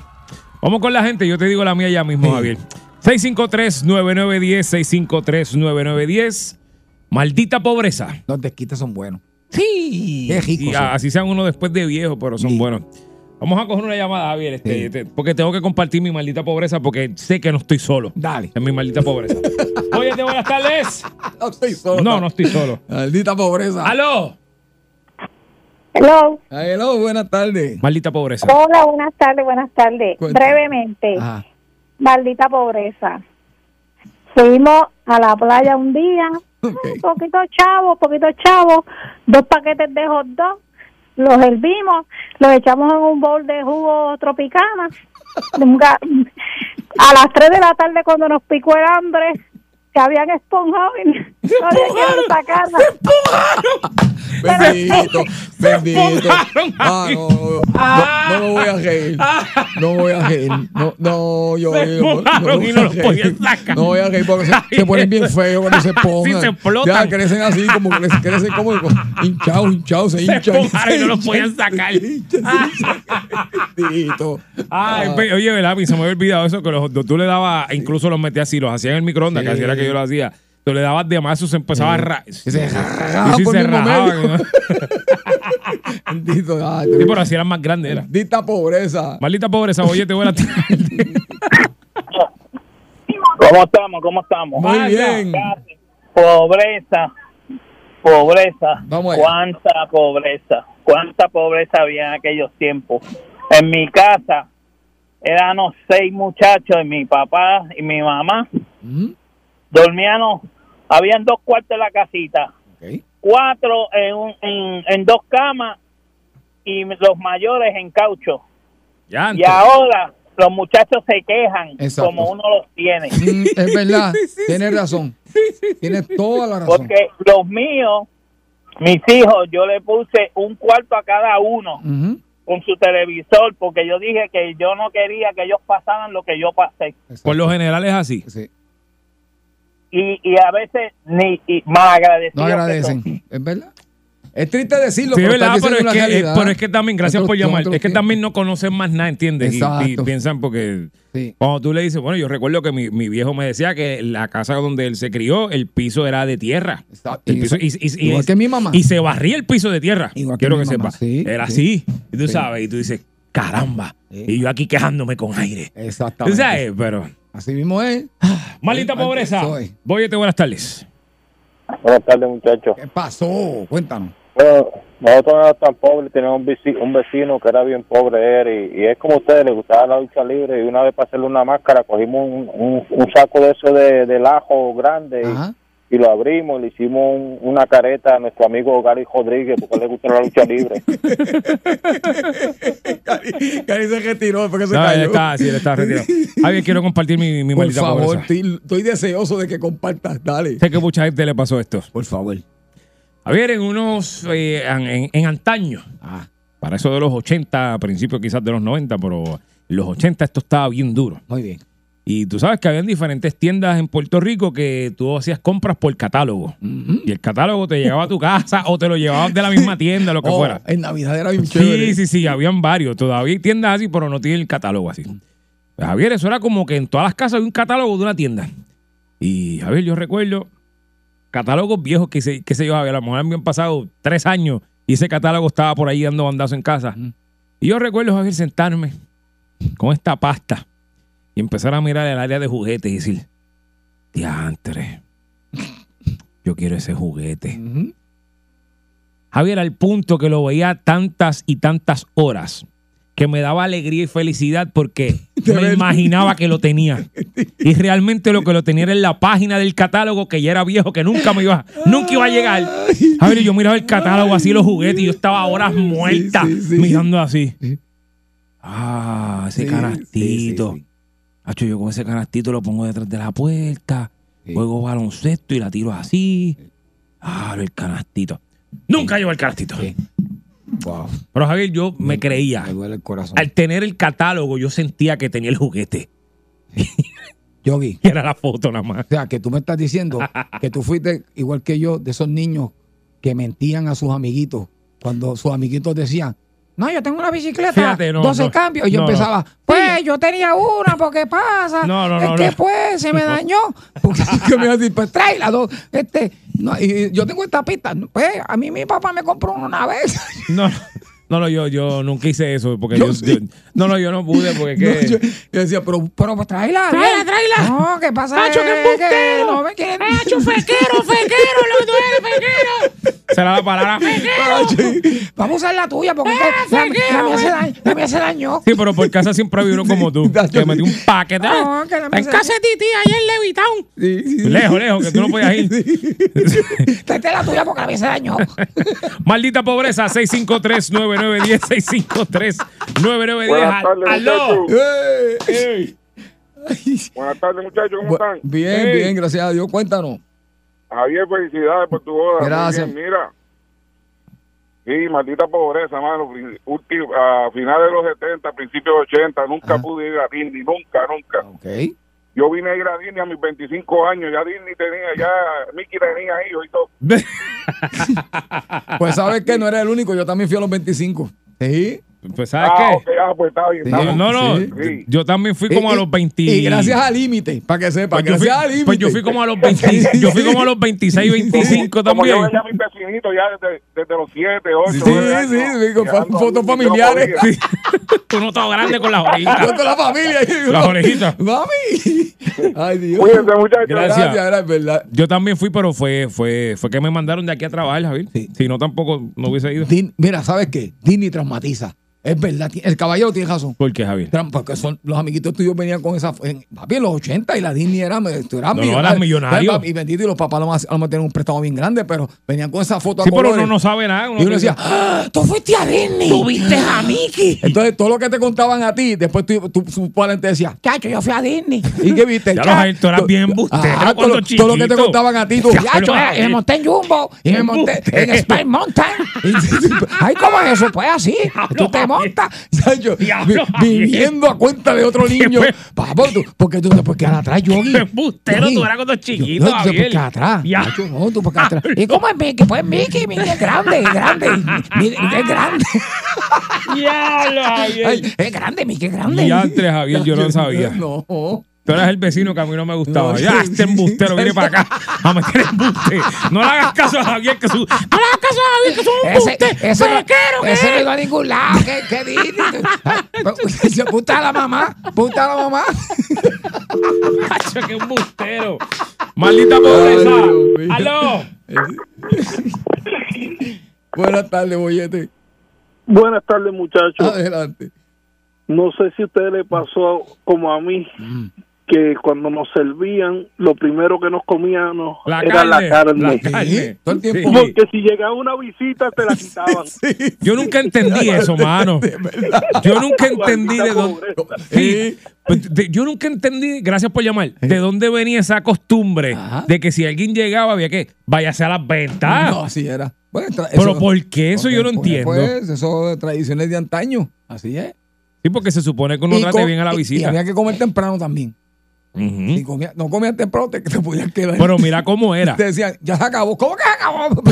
vamos con la gente. Yo te digo la mía ya mismo, Sí. Javier. 653-9910, 653-9910. Maldita pobreza. Los desquites son buenos. Sí. Qué ricos Y son. así sean uno después de viejo, pero son Sí. buenos. Vamos a coger una llamada, Javier, este, Sí. este, porque tengo que compartir mi maldita pobreza porque sé que no estoy solo. Dale. Es mi maldita pobreza. [LAUGHS] Oye, buenas tardes. No estoy solo. No, no estoy solo. Maldita pobreza. ¡Aló! Hello. Hello, buenas tardes. Maldita pobreza. Hola, buenas tardes, buenas tardes. Cuéntame. Brevemente, Ajá. maldita pobreza. Fuimos a la playa un día, [LAUGHS] Ok. un poquito chavo, poquito chavo, dos paquetes de hot dog, los hervimos, los echamos en un bowl de jugo tropicana. [LAUGHS] Un ga- A las 3 de la tarde cuando nos picó el hambre, se habían esponjado y no había que sacarla. Bendito, bendito. Ah, no, no, no, no me voy a reír. No me voy a reír. No, no, yo. Se yo no- voy y no a reír. podían sacar. No voy a reír porque se, se ponen bien feos cuando se pongan. se explotan. Ya crecen así, como que crecen como hinchados, hinchados, se Se hinchan. esponjaron y no los podían sacar. se se. Bendito. Ay, Ah. oye, ¿verdad? Mí se me había olvidado eso, que los tú le dabas, incluso los metías así, los hacías en el microondas, que Sí. así era que yo lo hacía. Tú le dabas de más, se empezaba a ra- Que se Sí, se pero así eran más grandes, era. Maldita pobreza. Maldita pobreza, oye, te voy a. ¿Cómo estamos? ¿Cómo estamos? Muy Vaya. bien. Pobreza, pobreza. Vamos allá. Cuánta pobreza, cuánta pobreza había en aquellos tiempos. En mi casa éramos seis muchachos, y mi papá y mi mamá. Ujú, Dormíamos, habían dos cuartos en la casita, cuatro en, un- en, en dos camas y los mayores en caucho. Ya, Y ahora los muchachos se quejan Exacto. como uno los tiene. Mm, es verdad. [LAUGHS] Tienes razón. Tienes toda la razón. Porque los míos, mis hijos, yo le puse un cuarto a cada uno con su televisor porque yo dije que yo no quería que ellos pasaran lo que yo pasé. exacto. por lo general es así. Sí, Y, y a veces ni y más agradecidos. no agradecen. Es verdad. Es triste decirlo, Sí, pero verdad, pero es, que, eh, realidad. pero es que también, gracias Otros- por llamar, es que también no conocen más nada, ¿entiendes? Y- piensan porque Sí. cuando tú le dices, bueno, yo recuerdo que mi, mi viejo me decía que la casa donde él se crió, el piso era de tierra. Exacto. El piso- y, Igual que mi mamá. Y se barría el piso de tierra. Igual que Quiero que, sepa. sí, era sí. así. Y tú Sí. sabes, y tú dices, caramba. Sí. Y yo aquí quejándome con aire. Tú Exactamente. sabes, pero. Así mismo es. Maldita Sí, pobreza. soy. Voy buenas tardes. Buenas tardes, muchachos. ¿Qué pasó? Cuéntanos. Bueno, nosotros no éramos tan pobres, teníamos un vecino, un vecino que era bien pobre él, y, y es como a ustedes, le gustaba la lucha libre, y una vez para hacerle una máscara cogimos un, un- un saco de eso de, del ajo grande y- Ajá. Y, lo abrimos, le hicimos un- una careta a nuestro amigo Gary Rodríguez porque le gusta la lucha libre. [LAUGHS] Cari se retiró después que se No, cayó. está, sí, está retirado. [LAUGHS] Javier, quiero compartir mi, mi Por favor, estoy, estoy deseoso de que compartas. Dale. Sé que mucha gente le pasó esto. Por favor. Javier, en unos. eh, en, en- en antaño, Ah, para eso de los 80, a principios quizás de los 90, pero en los 80 esto estaba bien duro. muy bien. Y tú sabes que habían diferentes tiendas en Puerto Rico que tú hacías compras por catálogo. Y el catálogo te llegaba a tu casa o te lo llevaban de la misma [LAUGHS] tienda, lo que Oh, fuera. En Navidad era bien chévere. Sí, sí, sí, habían varios. Todavía hay tiendas así, pero no tienen el catálogo así. Pues, Javier, eso era como que en todas las casas había un catálogo de una tienda. Y Javier, yo recuerdo catálogos viejos que se, que se yo, Javier, a lo mejor habían pasado tres años y ese catálogo estaba por ahí dando bandazo en casa. Y yo recuerdo, Javier, sentarme con esta pasta y empezar a mirar el área de juguetes y decir, diantre, yo quiero ese juguete. Ujú. Javier, al punto que lo veía tantas y tantas horas que me daba alegría y felicidad porque [LAUGHS] me imaginaba que lo tenía. Y realmente lo que lo tenía era en la página del catálogo que ya era viejo, que nunca me iba, nunca iba a llegar. A ver, yo miraba el catálogo así, los juguetes, y yo estaba horas muerta sí, sí. mirando así. Ah, ese canastito. Sí, sí, sí. Hacho, yo con ese canastito lo pongo detrás de la puerta, Sí. juego baloncesto y la tiro así. Ah, el canastito. Nunca llevo el canastito. Sí. Wow. Pero Javier, yo me creía. Me duele el corazón. Al tener el catálogo, yo sentía que tenía el juguete. Yogi, Y [LAUGHS] era la foto nada más. o sea, que tú me estás diciendo que tú fuiste igual que yo de esos niños que mentían a sus amiguitos cuando sus amiguitos decían, no, yo tengo una bicicleta, Fíjate, no, 12 no. cambios. Y yo No, empezaba, pues yo tenía una, porque pasa? No, no, es no, que no. pues se me dañó. [LAUGHS] Porque [LAUGHS] que me iba a decir, pues tráela, dos. Este, no, y yo tengo esta pista. Pues a mí mi papá me compró una una vez. [LAUGHS] No, no, no, yo, yo nunca hice eso. Porque Yo yo, sí. yo- no, no, yo no pude porque que. yo, yo decía, pero, pero pues tráela. Tráela, tráela. No, ¿qué pasa? Es que embustero. no me quieren. ¡Hacho, fequero, fequero! ¡Lo que tú eres, fequero! Será la palabra. [LAUGHS] Vamos a usar la tuya porque es que la, la mía se dañó, la mía se dañó. Sí, pero por casa siempre uno como tú. [LAUGHS] Que metió un paquete. No, que la en mesa- casa de Titi, allá en Levitown. Sí, sí. Lejos, lejos, que tú no podías ir. Tráete la tuya porque la mía se dañó. [LAUGHS] Maldita pobreza, 653-9910, 653-9910. Buenas tardes, ¡Aló! Eh. Buenas tardes, muchachos, ¿cómo están? Bien, Hey. bien, gracias a Dios. Cuéntanos. Javier, felicidades por tu boda. Gracias. bien, mira. Sí, maldita pobreza, mano. A finales de los 70, principios de 80, nunca Ajá. pude ir a Disney, nunca, nunca. Ok. Yo vine a ir a Disney a mis 25 años, ya Disney tenía, ya Mickey tenía hijos y todo. [LAUGHS] Pues sabes que no eres el único, yo también fui a los 25. Sí. Pues, ¿sabes ah, qué? ok, ah, pues está bien. Sí. está No, bien. no, no. Sí. Yo también fui como Y- a los 20. Y gracias al límite, para que sepa. Pues yo, fui, gracias al límite. pues [LAUGHS] yo fui como a los 20, yo fui como a los 26, 25 Como yo también. veía a mis vecinitos ya desde, desde los 7, 8, Sí, sí, sí, con fo- fotos familiares. Sí. [LAUGHS] Uno todo grande con las orejitas. Yo toda la familia. ahí. Las orejitas. Mami. [LAUGHS] Ay, Dios. Cuídense, muchachos. Gracias. Gracias, era verdad. Yo también fui, pero fue, fue, fue que me mandaron de aquí a trabajar, Javier. Sí. Si no, tampoco no hubiese ido. Din- mira, ¿sabes qué? Disney traumatiza. Es verdad. El caballero tiene razón. ¿Por qué, Javier? Porque son, los amiguitos tuyos venían con esa. En, papi, en los 80 y la Disney era. Tú eras No, no, millonario. eras millonario. Papi, Y bendito, y los papás a lo más- a lo mejor tenían un préstamo bien grande, pero venían con esa foto a Sí, pero colores. uno no sabe nada. Y uno decía, ¡Ah, tú fuiste a Disney. Tú viste a Mickey. Entonces, todo lo que te contaban a ti, después tú, tú, su padre te decía, chacho, yo fui a Disney. ¿Y qué viste? Ya los tú eras bien embustero Ajá, todo, lo- todo lo que te contaban a ti, tú, chacho, [LAUGHS] y me monté en Jumbo, y me monté en. Spice Mountain. Ay, ¿cómo es eso? Pues así, tú te Montas. [LAUGHS] Chacho, Diablo, vi- viviendo a cuenta de otro [LAUGHS] niño. Papo, tú, porque tú después quedas atrás, Yogi. Embustero, Yogi. tú eras cuando Yo- chiquito, no, tú después quedas atrás. Ya. Chacho, no, tú porque atrás. [LAUGHS] ¿Y cómo es Mickey? Pues Mickey, Mickey es grande, es grande. Mickey es grande. Diablo, Javier. Ay, es grande, Mickey es grande. Diantre, Javier, yo no sabía. No. Tú eras el vecino que a mí no me gustaba. No, ya, sí, este sí. embustero viene para acá a meter embuste. No le hagas caso a Javier, que su. No le hagas caso a Javier, que su Ese, embuste. ese, no, Fequero, ¿qué ese no iba a ningún lado. ¿Qué, qué dices? [LAUGHS] Puta a la mamá. Puta a la mamá. [LAUGHS] Cacho, qué embustero. Maldita pobreza. Aló. [LAUGHS] Buenas tardes, bollete. Buenas tardes, muchachos. Adelante. No sé si a ustedes le pasó como a mí, que cuando nos servían, lo primero que nos comíamos La era carne. la carne. La carne. todo el tiempo. Sí. Porque si llegaba una visita, te la quitaban. Yo nunca entendí eso, mano. Yo nunca entendí de dónde. Sí. Pues, Yo nunca entendí, gracias por llamar, de dónde venía esa costumbre Ajá. de que si alguien llegaba había que váyase a las ventas. No, así era. Bueno, Pero ¿por qué eso yo no pues, entiendo? Pues, eso de tradiciones de antaño. Así es. Sí, porque se supone que uno Y trate bien a la y- Y visita. había que comer temprano también. Comía- no comías temprano, te, te podías quedar. Pero mira cómo era. [LAUGHS] Te decían, ya se acabó. ¿Cómo que se acabó?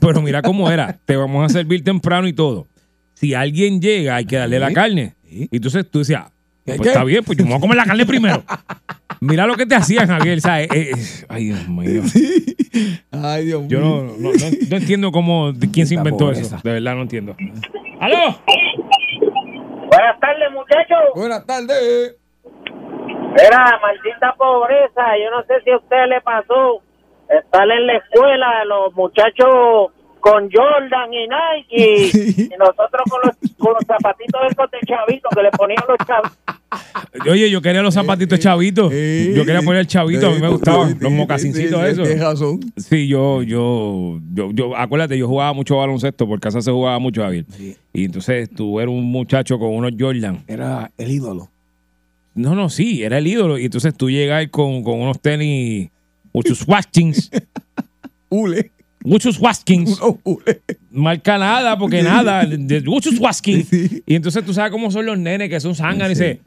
[LAUGHS] Pero mira cómo era. Te vamos a servir temprano y todo. Si alguien llega, hay que darle la carne. Sí. Y entonces tú decías, ¿Qué, pues qué? está bien, pues yo me voy a comer la carne primero. Mira lo que te hacían, Javier. ¿sabes? Eh, eh, ay, Dios mío. [LAUGHS] Ay, Dios mío. Yo no, no, no- no entiendo cómo, de quién se inventó pobreza. eso. De verdad no entiendo. ¡Aló! Buenas tardes, muchachos. Buenas tardes. Era maldita pobreza. Yo no sé si a usted le pasó estar en la escuela, los muchachos con Jordan y Nike [LAUGHS] y nosotros con los, con los zapatitos esos de chavito que le ponían los chavitos. Oye, yo quería los zapatitos chavitos. Yo quería poner el chavito, a mí me gustaban. Los mocasincitos esos. tienes razón. Sí, yo, yo, yo, yo, acuérdate, yo jugaba mucho baloncesto, por casa se jugaba mucho, Javier. Y entonces tú eras un muchacho con unos Jordan. Era el ídolo. No, no, sí, era el ídolo. Y entonces tú llegas con, con unos tenis, muchos [LAUGHS] Watkins. Ule. Muchos Watkins. Marca nada, porque nada. [LAUGHS] Muchos Watkins. Y entonces tú sabes cómo son los nenes que son sangran y dice,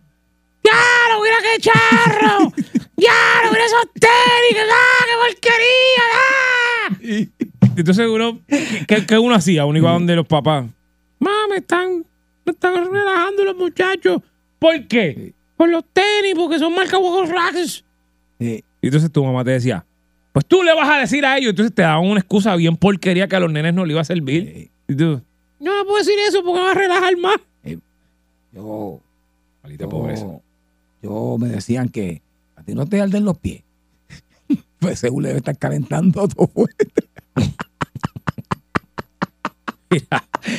¡Claro, mira qué charro! [LAUGHS] ¡Ya, mira esos tenis! ¡Que, ah, qué porquería! ah". Entonces uno, ¿qué, qué uno hacía? Uno iba donde los papás. Mamá, me están, me están relajando los muchachos. ¿Por qué? Por los tenis, porque son marca Wogos Racks. Y entonces tu mamá te decía, pues tú le vas a decir a ellos. Entonces te daban una excusa bien porquería que a los nenes no le iba a servir. Y tú, no le puedo decir eso porque me va a relajar más. Yo, Maldita yo, pobreza. yo me decían que a ti no te arden los pies. [LAUGHS] pues según debe estar calentando [LAUGHS] todo fuerte.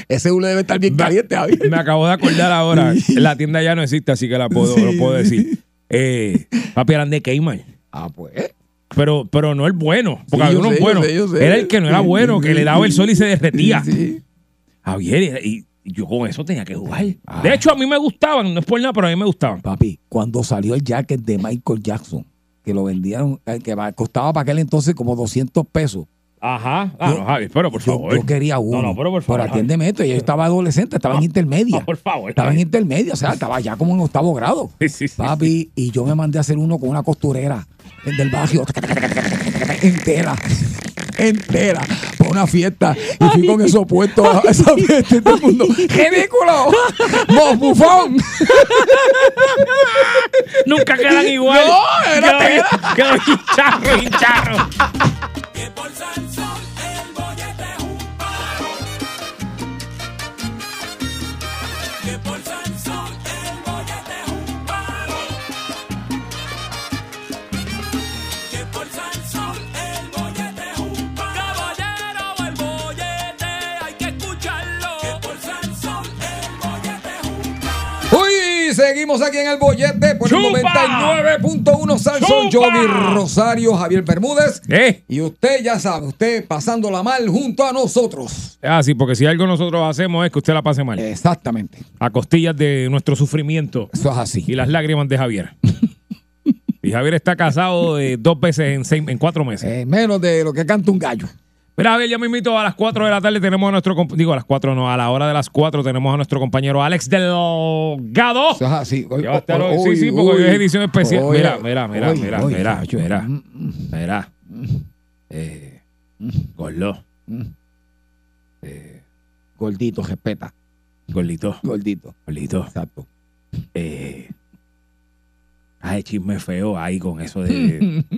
Ese hule debe estar bien caliente, Javier. Me acabo de acordar ahora. La tienda ya no existe, así que la puedo, lo puedo decir. Eh, papi eran de Kmart. Ah, pues. Pero, pero no el bueno. Porque Sí, uno sé, yo bueno. sé, yo sé. Era el que no era bueno, que le daba el sol y se derretía. Javier, y yo con eso tenía que jugar. Ah. De hecho, a mí me gustaban, no es por nada, pero a mí me gustaban. Papi, cuando salió el jacket de Michael Jackson, que lo vendían, eh, que costaba para aquel entonces como 200 pesos. Ajá. Ah, Yo- no, Javier, pero por favor. yo quería uno. No, no, pero por favor. atiéndeme esto. Yo estaba adolescente, estaba en intermedia. Ah, por favor. Estaba en intermedia, o sea, estaba ya como en octavo grado. Sí, sí, sí. Papi, y yo me mandé a hacer uno con una costurera del barrio entera. Entera, una fiesta. Y fui con eso puesto a esa fiesta y todo el mundo. ¡Ridículo! ¡Vos, bufón! Nunca quedan igual. No, era tela. Quedó hincharro, hincharro. Seguimos aquí en el bollete por el ¡Chupa! 99.1 Salsón ¡Chupa! Johnny Rosario, Javier Bermúdez. ¿Eh? Y usted ya sabe, usted pasándola mal junto a nosotros. Ah, sí, porque si algo nosotros hacemos es que usted la pase mal. Exactamente. A costillas de nuestro sufrimiento Eso es así. y las lágrimas de Javier. [LAUGHS] y Javier está casado eh, dos veces en, seis, en cuatro meses. Eh, menos de lo que canta un gallo. Mira, Javier, ya me invito a las 4 de la tarde. Tenemos a nuestro. Digo, a las 4 no, a la hora de las 4 tenemos a nuestro compañero Alex Delgado. Es así. Hoy- hoy- hoy- sí, sí, porque hoy es edición especial. mira, mira, mira, mira, mira, mira, Mm, mm, mira. Eh, Gordo, mm. eh, Gordito, respeta. gordito, Gordito. gordito. Exacto. Eh, ay, chisme feo ahí con eso de. [LAUGHS]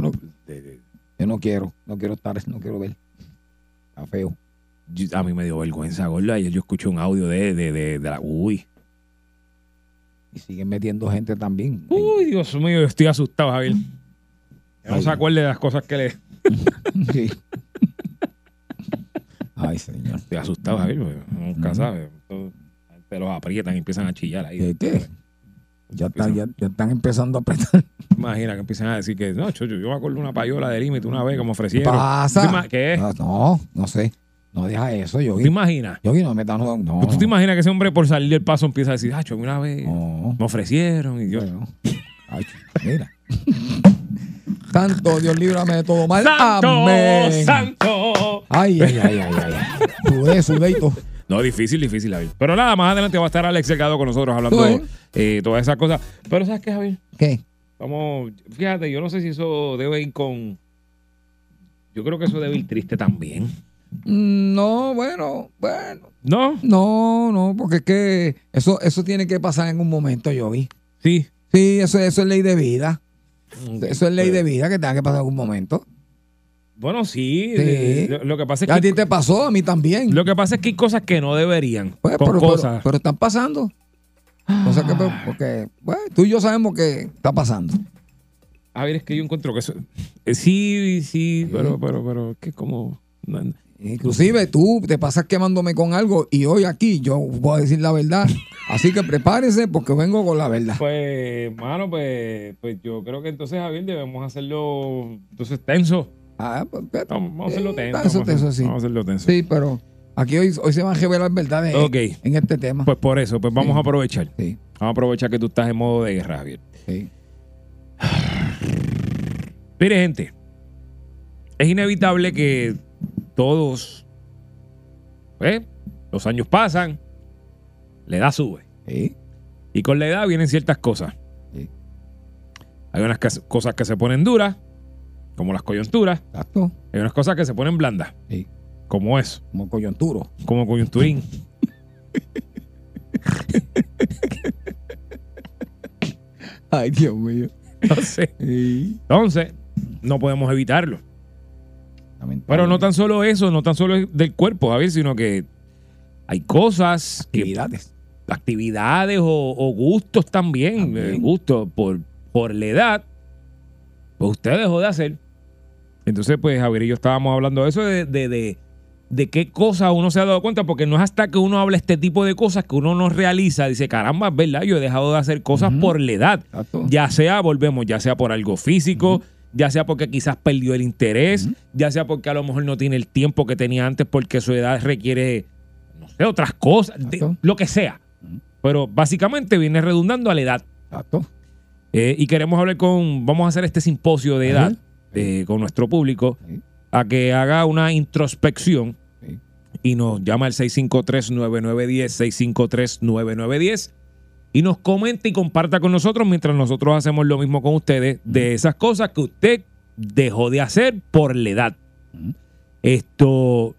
No, de- de- yo no quiero, no quiero estar, no quiero ver. Está feo. yo- a mí me dio vergüenza, gordo. Ayer yo escuché un audio de, de, de, de la. Uy, Y siguen metiendo gente también. uy, Dios mío, yo estoy asustado, Javier. No se acuerde de las cosas que le. [LAUGHS] Sí. Ay, señor. Estoy asustado, Javier, nunca sabe. Todo- la gente los aprietan y empiezan a chillar ahí. ¿Qué? Ya, están, ya, ya están empezando a apretar. [LAUGHS] Imagina que empiezan a decir que, no, chocho, yo me acuerdo una payola de límite una vez que me ofrecieron. ¿Tú te Pasa. ¿Qué? No, no, no sé. No deja eso, yo. ¿Tú te imaginas? Yo no me da no. no. ¿Tú te imaginas que ese hombre por salir del paso empieza a decir, ah, yo una vez No. me ofrecieron y yo. Bueno. Ay, mira. [LAUGHS] Santo Dios, líbrame de todo mal. ¡Santo! Amén. ¡Santo! Ay, ay, ay, ay, ay. Sudé, sudé y todo. No, difícil, difícil, Javier. Pero nada, más adelante va a estar Alex Delgado con nosotros hablando ¿Tú eh, todas esas cosas. Pero ¿sabes qué, Javier? ¿Qué? Vamos, fíjate, yo no sé si eso debe ir con... Yo creo que eso debe ir triste también. Mm, No, bueno, bueno. ¿No? No, no, porque es que eso, eso tiene que pasar en un momento, yo vi. Sí. Sí, eso, eso es ley de vida. Eso es ley de vida que tenga que pasar en algún momento. Bueno, sí. Sí. eh, Lo, lo que pasa es A ti que... te pasó, a mí también. Lo que pasa es que hay cosas que no deberían. Pues, con pero, cosas. pero están pasando. Cosas que, porque, bueno, tú y yo sabemos que está pasando. A ver, es que yo encuentro que eso. eh, sí, sí, pero, pero, pero, es que como. no, Inclusive tú te pasas quemándome con algo y hoy aquí yo voy a decir la verdad. Así que prepárese porque vengo con la verdad. Pues, mano, pues, pues yo creo que entonces, Javier, debemos hacerlo entonces tenso. Ah, pues, Vamos, a hacerlo eh, tenso. vamos, a hacer- tenso, sí. vamos a hacerlo tenso. Sí, pero aquí hoy, hoy se van a revelar verdades en- Ok. en este tema. Pues por eso, pues vamos Sí. a aprovechar. Sí. Vamos a aprovechar que tú estás en modo de guerra, Javier. Sí. Mire, gente, es inevitable que todos, ¿eh? los años pasan, la edad sube. Sí. Y con la edad vienen ciertas cosas. Sí. Hay unas cosas que se ponen duras, como las coyunturas. Exacto. Hay unas cosas que se ponen blandas, Sí. como eso, Como coyunturo. como coyunturín. [LAUGHS] Ay, Dios mío. Entonces, Sí. entonces, no podemos evitarlo. Pero no tan solo eso, no tan solo es del cuerpo, Javier, sino que hay cosas, que- actividades. actividades o, o gustos también, También. eh, gustos por, por la edad, pues usted dejó de hacer. Entonces, pues Javier y yo estábamos hablando de eso, de, de, de, de qué cosas uno se ha dado cuenta, porque no es hasta que uno habla este tipo de cosas que uno no realiza, dice, caramba, es verdad, yo he dejado de hacer cosas por la edad. Exacto. Ya sea, volvemos, ya sea por algo físico, ya sea porque quizás perdió el interés, ya sea porque a lo mejor no tiene el tiempo que tenía antes porque su edad requiere, no sé, otras cosas, de- lo que sea. Pero básicamente viene redundando a la edad. Exacto. Eh, y queremos hablar con, vamos a hacer este simposio de edad. Eh, con nuestro público a que haga una introspección y nos llama al 653-9910, 653-9910 y nos comente y comparta con nosotros mientras nosotros hacemos lo mismo con ustedes de esas cosas que usted dejó de hacer por la edad. Esto,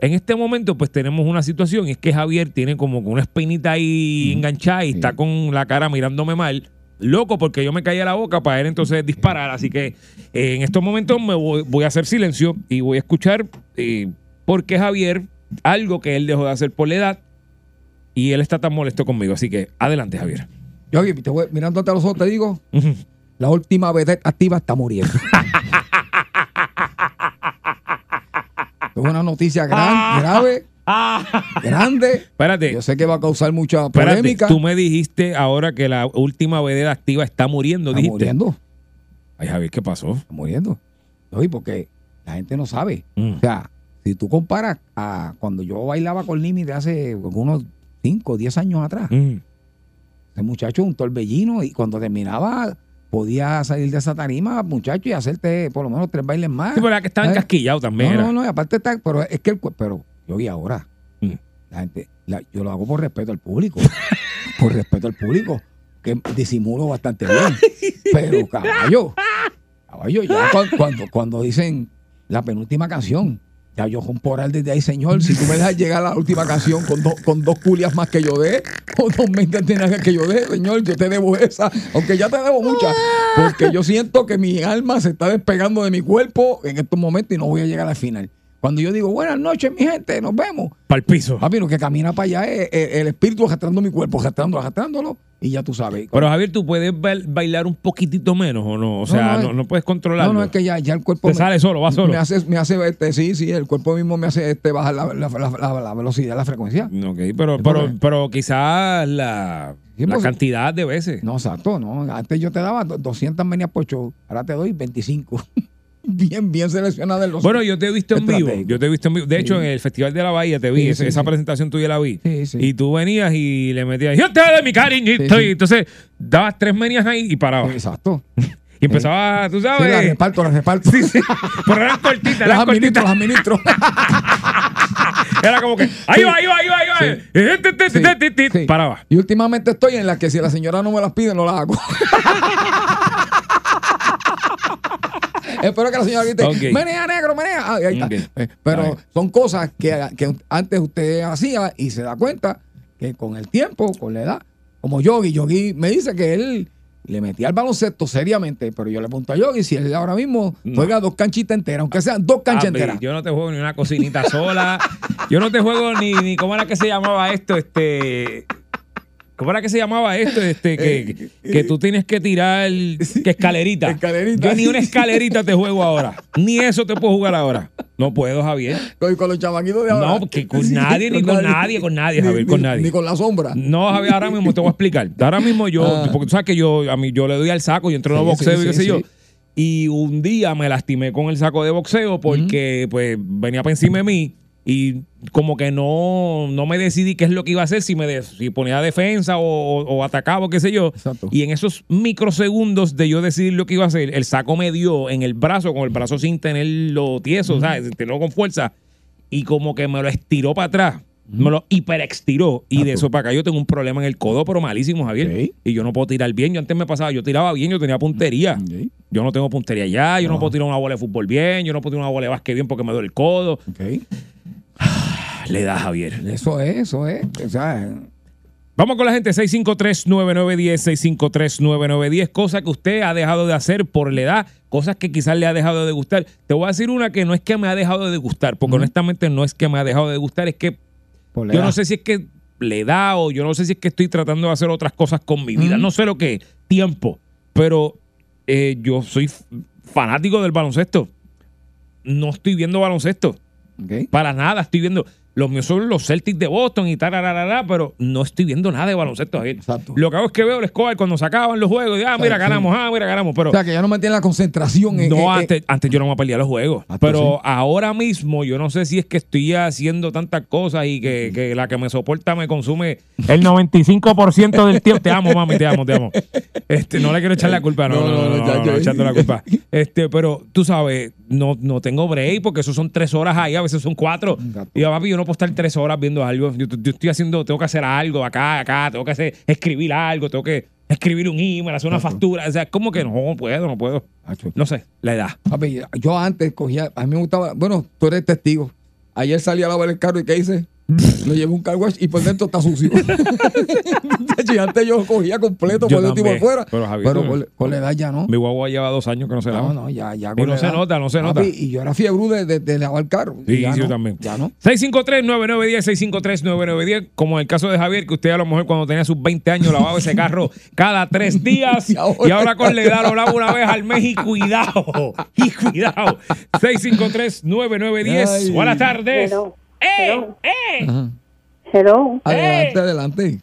en este momento pues tenemos una situación y es que Javier tiene como una espinita ahí enganchada y está con la cara mirándome mal. Loco, porque yo me caí a la boca para él entonces disparar. Así que eh, en estos momentos me voy, voy a hacer silencio y voy a escuchar eh, por qué Javier, algo que él dejó de hacer por la edad, y él está tan molesto conmigo. Así que adelante, Javier. Yo aquí, te voy- mirándote a los ojos te digo, la última vedette activa está muriendo. [LAUGHS] es una noticia gran, grave, grande. Espérate. Yo sé que va a causar mucha Espérate, polémica. tú me dijiste ahora que la última vedera activa está muriendo, Está dijiste. muriendo, Ay, Javier, ¿qué pasó? está muriendo. Oye, porque la gente no sabe. Mm. O sea, si tú comparas a cuando yo bailaba con Limi de hace unos 5 o 10 años atrás, Mm. ese muchacho un torbellino y cuando terminaba podía salir de esa tarima, muchacho, y hacerte por lo menos tres bailes más. Sí, pero era que estaba ¿Eh? encasquillado también. No, era. no, no, y aparte está, pero es que el pero yo vi ahora, Mm. la gente, la- yo lo hago por respeto al público, [LAUGHS] por respeto al público, que disimulo bastante bien, pero caballo, caballo, ya cuan- cuando, cuando dicen la penúltima canción, ya yo comparar desde ahí, señor, si tú me dejas llegar a la última canción con, dos con dos culias más que yo dé, o dos nada que yo dé, señor, yo te debo esa, aunque ya te debo muchas, porque yo siento que mi alma se está despegando de mi cuerpo en estos momentos y no voy a llegar al final. Cuando yo digo, buenas noches, mi gente, nos vemos. Para el piso. Papi, lo que camina para allá es, es el espíritu arrastrando mi cuerpo, arrastrándolo, arrastrándolo, y ya tú sabes. Pero Javier, ¿tú puedes bail- bailar un poquitito menos o no? O sea, no, no, es- no puedes controlarlo. No, no, es que ya, ya el cuerpo Te sale solo, va solo. Me hace, me hace este, sí, sí, el cuerpo mismo me hace este, bajar la, la, la- la- velocidad, la frecuencia. Ok, pero, pero, pero quizás la, Sí, la pues- cantidad de veces. No, exacto, no. Antes yo te daba do- 200 venias por show, ahora te doy 25. [LAUGHS] bien, bien seleccionada en los Bueno, yo te he visto en vivo. Yo te he visto en vivo. De hecho, Sí. en el Festival de la Bahía te vi. Sí, esa sí, esa sí. presentación tuya la vi. Sí, sí. Y tú venías y le metías, yo te de mi cariñito. Sí, sí. Y entonces dabas tres menias ahí y parabas. Exacto. [LAUGHS] Y empezabas, tú Sí, las sabes. reparto, las reparto. pero eran cortitas, las administro, las administro. [LAUGHS] Era como que, ahí va, ahí va, ahí va, ahí va. Sí. Sí, sí. Paraba. Y últimamente estoy en la que si la señora no me las pide, no las hago. [LAUGHS] Espero que la señora grite, Ok. menea negro, menea. Ah, ahí está. Eh, Pero son cosas que, que antes usted hacía y se da cuenta que con el tiempo, con la edad, como Yogi, Yogi me dice que él le metía al baloncesto seriamente, pero yo le pregunto a Yogi si él ahora mismo No. juega dos canchitas enteras, aunque sean dos canchas enteras. yo no te juego ni una cocinita sola. Yo no te juego ni, ni cómo era que se llamaba esto, este. ¿Cómo era que se llamaba esto? Este, que, que tú tienes que tirar que escalerita. Escalerita. Yo ni una escalerita te juego ahora. Ni eso te puedo jugar ahora. No puedo, Javier. Con, con los chamaquitos de ahora. No, porque con nadie, ni con nadie, con nadie, Javier, ni- con nadie. Ni con la sombra. No, Javier, ahora mismo te voy a explicar. Ahora mismo yo, Ah. porque tú sabes que yo, a mí, yo le doy al saco, yo entreno Sí, boxeo sí, y qué sí, sé yo. Y un día me lastimé con el saco de boxeo porque pues venía para encima de mí y como que no, no me decidí qué es lo que iba a hacer, si me de- si ponía defensa o, o- o atacaba o qué sé yo. Exacto. Y en esos microsegundos de yo decidir lo que iba a hacer, el saco me dio en el brazo, con el brazo sin tenerlo tieso, ¿sabes? Tenerlo con fuerza. Y como que me lo estiró para atrás. Me lo hiperextiró. Y de eso para acá yo tengo un problema en el codo, pero malísimo, Javier. Y yo no puedo tirar bien. Yo antes me pasaba, yo tiraba bien, yo tenía puntería. Yo no tengo puntería ya, yo no puedo tirar una bola de fútbol bien, yo no puedo tirar una bola de básquet bien porque me duele el codo. Ok. Le da Javier. Eso es, eso es. O sea, Vamos con la gente, 653-9910, 653-9910, cosas que usted ha dejado de hacer por la edad, cosas que quizás le ha dejado de gustar. Te voy a decir una que no es que me ha dejado de gustar, porque honestamente no es que me ha dejado de gustar, es que por yo no sé si es que le da o yo no sé si es que estoy tratando de hacer otras cosas con mi vida, no sé lo que es, tiempo, pero eh, yo soy fanático del baloncesto. No estoy viendo baloncesto. Para nada, estoy viendo. Los míos son los Celtics de Boston y tal, pero no estoy viendo nada de baloncesto. Javier. Exacto. Lo que hago es que veo el score cuando se acaban los juegos y ah, mira, Sí. ganamos, ah, mira, ganamos. Pero O sea, que ya no mantiene la concentración en. no, antes, antes yo no me perdía los juegos. Pero sí. ahora mismo yo no sé si es que estoy haciendo tantas cosas y que, que la que me soporta me consume [LAUGHS] el 95% del tiempo. Te amo, mami, te amo, te amo. Este, no le quiero echar la culpa, no, no, no, no, ya, no, ya. no, echando la culpa. Este, pero tú sabes, no, no tengo break porque eso son tres horas ahí, a veces son cuatro. Gato. Y papi, yo no puedo estar tres horas viendo algo. Yo, yo estoy haciendo, tengo que hacer algo acá, acá, tengo que hacer, escribir algo, tengo que escribir un email, hacer una factura. O sea, como que no puedo, no puedo. No sé, la edad. Papi, yo antes cogía, a mí me gustaba, bueno, tú eres testigo. Ayer salí a lavar el carro y ¿qué hice? Lo llevé a un car wash y por dentro está sucio. [LAUGHS] y antes yo cogía completo Yo por dentro y por fuera. pero, Javier, Pero con, con la edad ya no. Mi guagua lleva dos años que no se lava. No, no, ya, ya. Y no la se edad. nota, no se Papi, nota. Y yo era fiebre de, de, de lavar carro. Sí, Y ya yo no, también. Ya no. 653-9910, 653-9910, como en el caso de Javier, que usted a lo mejor cuando tenía sus 20 años lavaba ese carro cada tres [LAUGHS] días Y ahora- y ahora con la edad lo lava una vez al mes y cuidado, [LAUGHS] y cuidado. 653-9910, Ay. buenas tardes. Hello. ¡Eh! Hello. ¡Eh! Ajá. Hello. Adelante, adelante.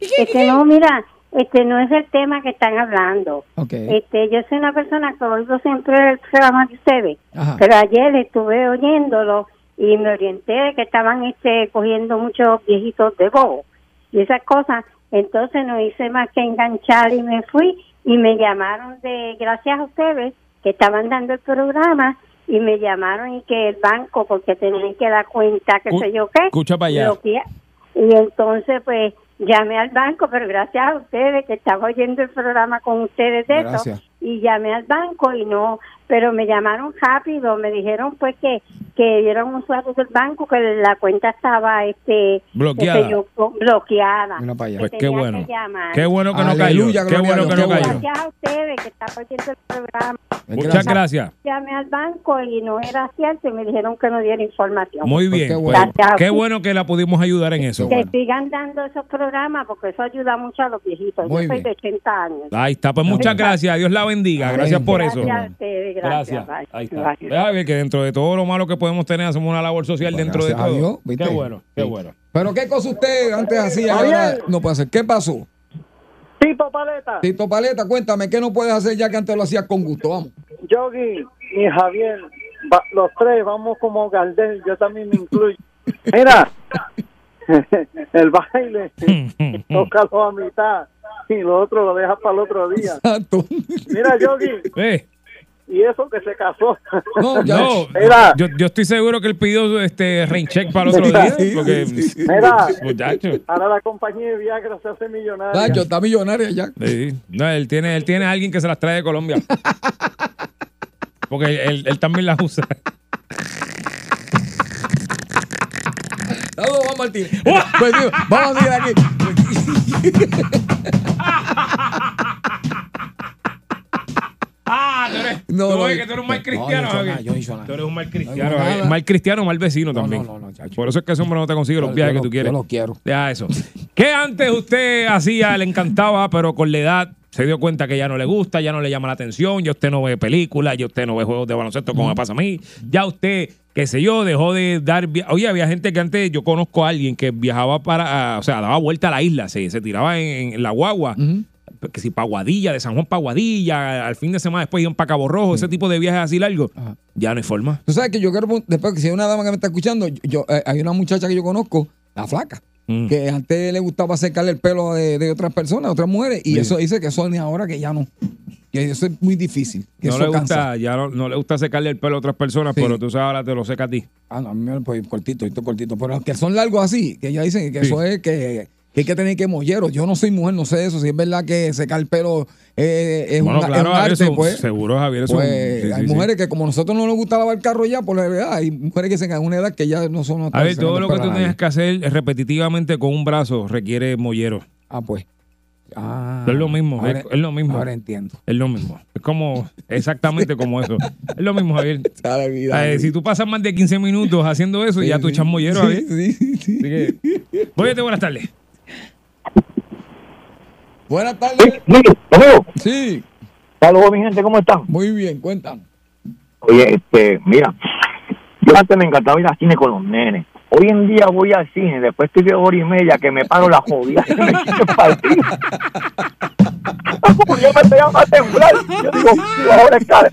Este, no, mira, este no es el tema que están hablando. Ok. Este, yo soy una persona que oigo siempre el programa de ustedes, Ajá. pero ayer estuve oyéndolo y me orienté de que estaban este, cogiendo muchos viejitos de bobo y esas cosas. Entonces no hice más que enganchar y me fui y me llamaron de, gracias a ustedes, que estaban dando el programa y me llamaron y que el banco, porque tenían que dar cuenta, que Escu- sé yo qué. escucha para allá. Y entonces, pues, llamé al banco, pero gracias a ustedes, que estaba oyendo el programa con ustedes de Gracias. eso, y llamé al banco y no, pero me llamaron rápido, me dijeron pues que que dieron un usuario del banco que la cuenta estaba este Bloqueada. yo, bloqueada. Mira para allá. Que Pues qué bueno. Qué bueno que no cayó. Qué bueno que no cayó. bueno. Gracias a ustedes que estaban oyendo el programa. Muchas gracias. Llamé al banco y no era cierto y me dijeron que no diera información. Muy Pues bien. qué pues, bueno. Qué bueno que la pudimos ayudar en eso. que sigan dando esos programas porque eso ayuda mucho a los viejitos. Muy Yo soy de 80 años. Ahí está, pues muchas gracias. Dios la bendiga. Gracias por eso. Gracias a ustedes, gracias. Gracias. Ahí está. Bye. Deja ver que dentro de todo lo malo que podemos tener, hacemos una labor social Pues dentro de todo. Dios, ¿viste? qué bueno, qué Sí. bueno. Pero qué cosa usted antes hacía ahora no puede hacer. ¿Qué pasó? Tito Paleta, Tito Paleta, cuéntame, ¿qué no puedes hacer ya que antes lo hacías con gusto? Vamos. Yogi y Javier, va- los tres vamos como Gardel, yo también me incluyo. [LAUGHS] Mira, [LAUGHS] el baile, [LAUGHS] tócalo a mitad y lo otro lo dejas para el otro día. Exacto. Mira, Yogi, Eh, y eso que se casó. No, ya. no, Mira. yo, yo estoy seguro que él pidió este rain check para el otro día. Sí, Porque. Mira, muchacho. ahora la compañía de Viagra se hace millonaria. Nacho, está millonaria ya. Sí. No, él tiene, él tiene a alguien que se las trae de Colombia. [LAUGHS] Porque él, él- él también las usa. Saludos, Juan Martín. Pues, digo, vamos a seguir aquí. Ah, tú eres, No, Tú no, que tú eres un mal no, cristiano, no nada, yo no. Tú eres un mal No cristiano. nada. Mal cristiano, mal vecino también. no, no. Por eso es que ese hombre no te consigue los viajes que tú quieres. yo lo quiero. Deja eso. ¿Qué antes usted hacía, le encantaba, pero con la edad se dio cuenta que ya no le gusta, ya no le llama la atención, ya usted no ve películas, ya usted no ve juegos de baloncesto como me pasa a mí, ya usted, qué sé yo, dejó de dar... Oye, había gente que antes, yo conozco a alguien que viajaba para, o sea, daba vuelta a la isla, se, se tiraba en, en la guagua, que si Paguadilla, de San Juan Paguadilla, al fin de semana después iban para Cabo Rojo, ese tipo de viajes así largos, ya no hay forma. Tú sabes que yo quiero, después que si hay una dama que me está escuchando, yo, yo- eh, hay una muchacha que yo conozco, la flaca, Mm. que antes le gustaba secarle el pelo de, de otras personas, de otras mujeres, y Sí. eso dice que eso ni ahora que ya no. Que eso es muy difícil. Que No eso le, cansa. gusta, ya no, no le gusta secarle el pelo a otras personas, Sí. pero tú sabes, ahora te lo seca a ti. Ah, no, a mí pues cortito, esto cortito. Pero los que son largos así, que ya dicen que Sí. eso es que, que hay que tener que molleros. Yo no soy mujer, no sé eso. Si es verdad que secar el pelo eh, es, Bueno, una- es claro, un Javier, arte, eso- pues. seguro, Javier, eso- pues, sí, hay mujeres que como nosotros no nos gusta lavar el carro ya, por la verdad, hay mujeres que se en una edad que ya no son A ver, todo lo que tú tienes que hacer repetitivamente con un brazo requiere mollero. Ah, pues. Ah, es lo mismo, ahora- es, es lo mismo. ahora entiendo. Es lo mismo. Es como, exactamente como eso. Es lo mismo, Javier. [LAUGHS] Eh, si tú pasas más de 15 minutos haciendo eso, ya tú echas mollero, Javier. Así que, Óyete, buenas tardes. Buenas tardes. Amigo, Sí, saludos mi gente, ¿cómo están? muy bien, cuéntame. Oye, este, mira, yo antes me encantaba ir al cine con los nenes. Hoy en día voy al cine, después estoy de hora y media que me paro la jodida que me partir. [LAUGHS] yo me estoy a temblar. Yo digo, ahora escalera.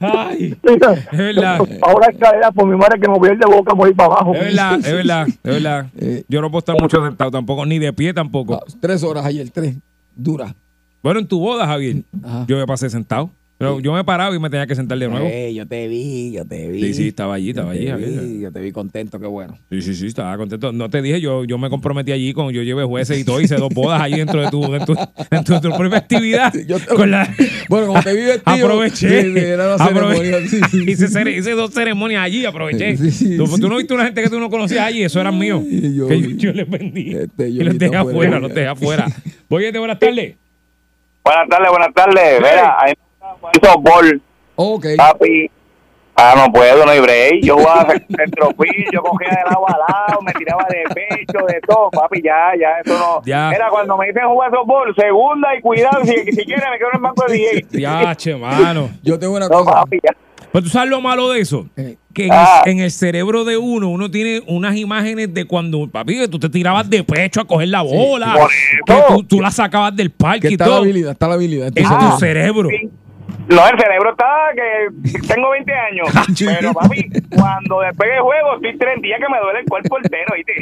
Ay, es verdad. Ahora escalera por mi madre que me voy a ir de boca, voy a ir para abajo. Es verdad, es verdad, es verdad. Yo no puedo estar mucho sentado tampoco, ni de pie tampoco. Tres horas ayer, tres. Dura. Bueno, en tu boda, Javier, yo me pasé sentado. Pero yo me paraba y me tenía que sentar de nuevo. Eh, yo te vi, yo te vi. Sí, sí, estaba allí, estaba Yo allí, te vi, Yo te vi contento, qué bueno. Sí, sí, sí, estaba contento. No te dije, yo, yo me comprometí allí con, yo llevé jueces y todo, hice dos bodas allí dentro de tu, dentro, dentro de tu propia actividad. [LAUGHS] Con la- Bueno, como te vi [LAUGHS] vestido. aproveché. sí, era aproveché. sí, sí, [LAUGHS] hice, dos ceremonias allí, aproveché. Sí, sí, tú, sí. tú no viste una gente que tú no conocías allí, eso eran míos. que yo, yo les vendí. Este, y los dejé afuera, los dejé afuera. Voy buenas tardes. Buenas tardes, buenas tardes. Mira, ahí me softball. Ok. Papi. Ah, no puedo, no hay break. Yo jugaba [LAUGHS] centrofil, yo cogía el agua al lado, me tiraba de pecho, de todo. Papi, ya, ya, eso no. Ya. Mira, cuando me dicen jugar softball, segunda y cuidado, si, si quieren me quedo en el banco de DJ. [LAUGHS] Ya, che, mano. Yo tengo una No, cosa. papi, ya. Pero tú sabes lo malo de eso. Que en, Ah. el, en el cerebro de uno, uno tiene unas imágenes de cuando, papi, que tú te tirabas de pecho a coger la bola. por que eso. tú, tú la sacabas del parque Que y está la todo. habilidad, está la habilidad. En tu cerebro. No, el cerebro está que tengo 20 años. [LAUGHS] Pero, papi, cuando despegue el juego, estoy tres días que me duele el cuerpo entero, ¿viste?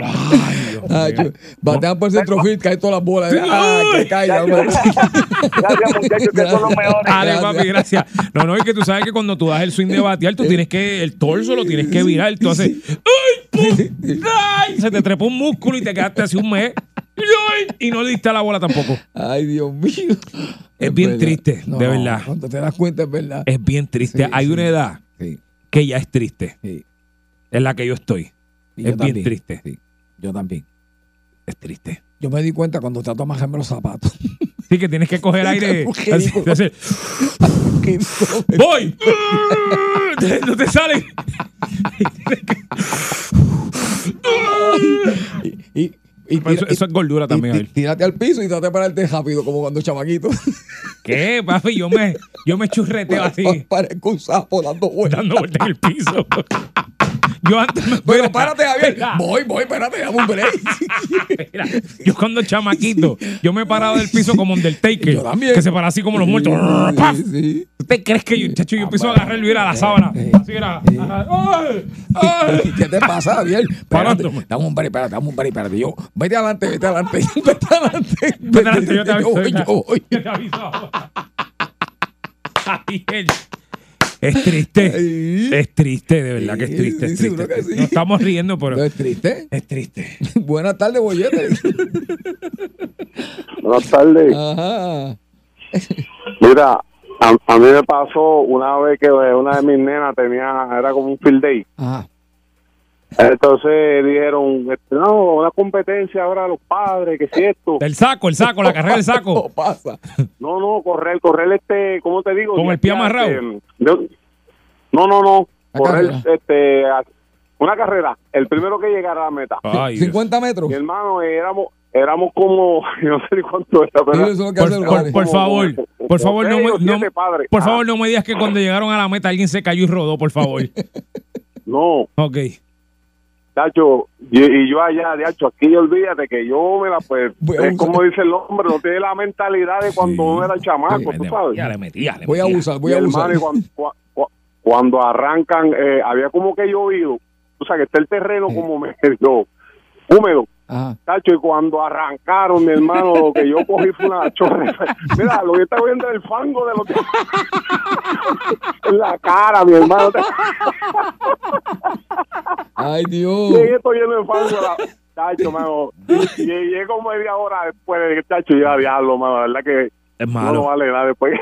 Ah, yo- batean por el centrofield, cae todas las bolas. Ah, que caiga, hombre. Gracias, muchachos, que son los mejores. Dale, Gracias. papi, gracias. No, no, es que tú sabes que cuando tú das el swing de batear, tú tienes que, el torso lo tienes que virar. Tú haces, ¡ay, pum! ¡ay! Se te trepó un músculo y te quedaste así un mes. ¡ay! Y no le diste a la bola tampoco. Ay, Dios mío. Es bien verdad. triste, No, de verdad. Cuando te das cuenta, es verdad. Es bien triste. Sí, Hay sí. una edad Sí. que ya es triste. Sí. En la que yo estoy. Y es yo bien también. triste. Yo también. Es triste. Yo me di cuenta cuando trato de majarme los zapatos. Sí, que tienes que coger [LAUGHS] aire. [LAUGHS] ¡Voy! [LAUGHS] no te sale. y, y, y eso, eso es gordura también, y- tírate al piso y trate de pararte rápido, como cuando chamaquito. [LAUGHS] ¿Qué, papi? Yo me, yo me churreteo [LAUGHS] así, Parezco un sapo dando vueltas. dando vueltas en el piso. [LAUGHS] Yo antes me. Pero párate, Javier. Mira, Voy, voy, espérate, dame un break. [LAUGHS] mira, yo cuando chamaquito, yo me he parado del piso como Undertaker. Yo también. Que se para así como los muertos. ¡Paf! ¿Usted crees que yo, chacho, yo empiezo a agarrar y mira la sábana? Así era. ¡Ay! ¡Ay! [LAUGHS] ¿Qué te pasa, Javier? Espérate, dame un break, espérate, dame un break, espérate. Yo, vete adelante, vete adelante, [LAUGHS] vete adelante. Vete adelante, yo te aviso. voy, yo te- yo voy. yo te aviso. Javier, Es triste. Es triste, de verdad que es triste. Es sí, seguro triste. que sí. Nos estamos riendo, pero. ¿No es triste? Es triste. [LAUGHS] Buenas tardes, bollete. [LAUGHS] Buenas tardes. Ajá. Mira, a, a mí me pasó una vez que una de mis nenas tenía, era como un field day. Ajá. Entonces dijeron, este, no, una competencia ahora a los padres, que si esto. El saco, el saco, la carrera del saco. [LAUGHS] pasa. No, no, correr, correr este, ¿cómo te digo? Con el pie amarrado. este, de- no, no, no, La correr carrera. este, una carrera, el primero que llegara a la meta. Ay, [LAUGHS] Dios. 50 metros. Mi hermano, éramos, éramos como, [LAUGHS] yo no sé ni cuánto era, pero eso Por, favor, por favor, no me, no, por Ah. favor, no me digas que cuando llegaron a la meta alguien se cayó y rodó, por favor. no, Ok. Tacho, y, y yo allá, de hecho, aquí olvídate que yo me la, pues, Voy es como dice el hombre, no tiene la mentalidad de cuando uno era chamaco, tú sabes. Ya le metí, ya le Voy a metí. abusar, voy a abusar. cuando, cua- cuando arrancan, eh, había como que llovido, o sea, que está el terreno como [LAUGHS] medio húmedo. Ajá. Tacho, y cuando arrancaron, mi hermano, lo que yo cogí fue una chorra. Mira, lo que está viendo es el fango de los [LAUGHS] en la cara, mi hermano. Ay, Dios. Llegué esto lleno de fango. La... Tacho, mano. Y- Llegué como media hora después de que Tacho ya diablo, mano. La verdad que Es no malo. lo vale nada después.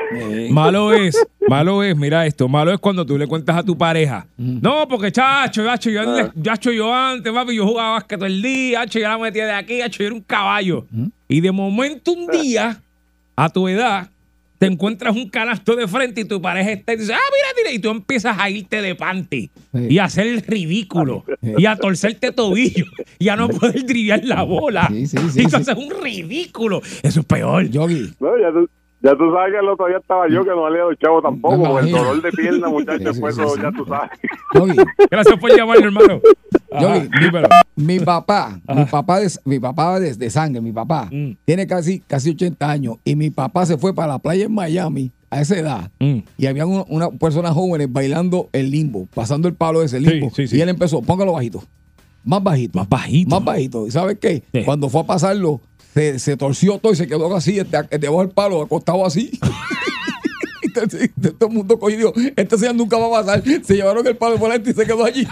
Malo es, malo es, mira esto, malo es cuando tú le cuentas a tu pareja. No, porque chacho, chacho, yo, antes- chacho, yo antes, papi, yo jugaba básquet todo el día, chacho, yo la metía de aquí, chacho, yo era un caballo. Y de momento un día, a tu edad, te encuentras un canasto de frente y tu pareja está y dice, ah, mira, mira, y tú empiezas a irte de panty Sí. y a hacer el ridículo y a torcerte tobillo y a no poder driviar la bola. Sí, sí, sí, y tú sí. haces un ridículo. Eso es peor. Yogi. No, ya, tú, ya tú sabes que el otro día estaba yo, que no valía los chavos tampoco, el dolor de pierna, muchachos, sí, ya sí. tú sabes. Yogi. Gracias por llamarlo, hermano. Mi papá, mi papá, de, mi papá de, de sangre, mi papá, Mm. tiene casi, casi 80 años y mi papá se fue para la playa en Miami a esa edad Mm. y había una, una personas jóvenes bailando el limbo, pasando el palo de ese limbo Sí, sí, sí. y él empezó, póngalo bajito, más bajito, Más bajito. más bajito. ¿Y sabes qué? Cuando fue a pasarlo, se, se torció todo y se quedó así, este, debajo del palo, acostado así. [LAUGHS] Entonces, todo el mundo cogió este señor nunca va a pasar. Se llevaron el palo por y se quedó allí.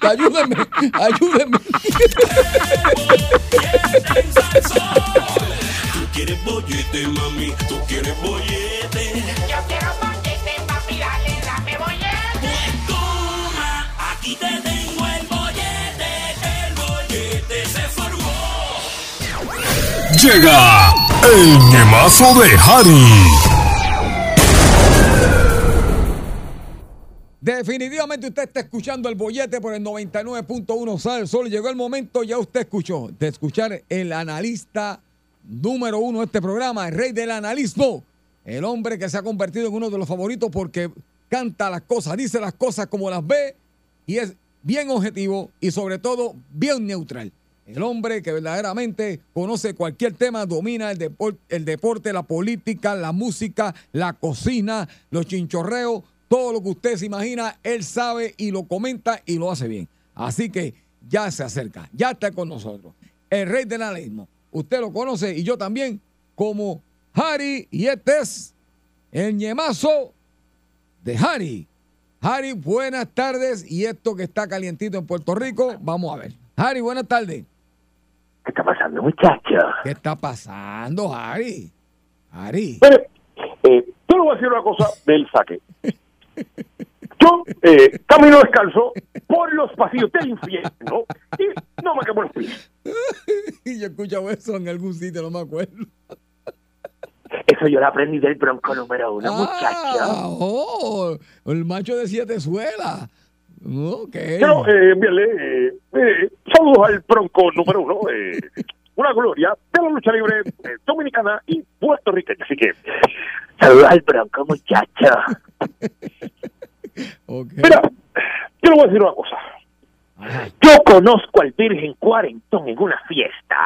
ayúdenme, ayúdenme. Tú quieres bollete, mami, tú quieres bollete. Yo quiero bollete, papi, dale, dame bollete. Pues toma, aquí te tengo el bollete. El bollete se formó. Llega el ñemazo de Harry. Definitivamente usted está escuchando el bollete por el 99.1 Sal Sol. Llegó el momento, ya usted escuchó, de escuchar el analista número uno de este programa, el rey del analismo. El hombre que se ha convertido en uno de los favoritos porque canta las cosas, dice las cosas como las ve y es bien objetivo y sobre todo bien neutral. El hombre que verdaderamente conoce cualquier tema, domina el, el deporte, la política, la música, la cocina, los chinchorreos, todo lo que usted se imagina, él sabe y lo comenta y lo hace bien. Así que ya se acerca, ya está con nosotros. El rey del analismo. Usted lo conoce y yo también como Harry y este es el ñemazo de Harry. Harry, buenas tardes. Y esto que está calientito en Puerto Rico, vamos a ver. Harry, buenas tardes. ¿Qué está pasando, muchacho? ¿Qué está pasando, Harry? Harry. Mire, eh, le voy a decir una cosa del saque. Yo eh, camino descalzo por los pasillos del infierno y no me quemo los pies. y yo he escuchado eso en algún sitio, no me acuerdo. Eso yo lo aprendí del bronco número uno, muchacho. Ah, oh, el macho de siete suelas. Ok. Quiero eh, enviarle eh, eh, saludos al bronco número uno, eh, una gloria de la lucha libre [LAUGHS] eh, dominicana y puertorriqueña. Así que, Saludos al bronco, muchacho. [LAUGHS] Ok. mira, yo le voy a decir una cosa. Yo conozco al Virgen Cuarentón en una fiesta.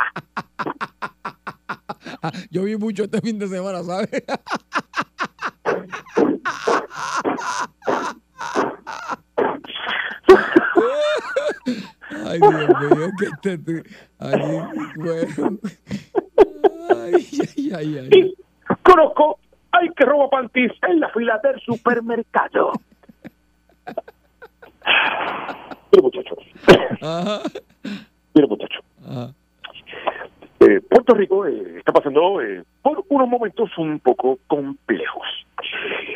[LAUGHS] Yo vi mucho este fin de semana, ¿sabes? Ay, Dios mío, que este... te- Ay, bueno. Ay, ay, ay, ay. y conozco al que roba panties en la fila del supermercado. Mire, muchacho. Ajá, Mire, ajá. Eh, Puerto Rico eh, está pasando eh, por unos momentos un poco complejos.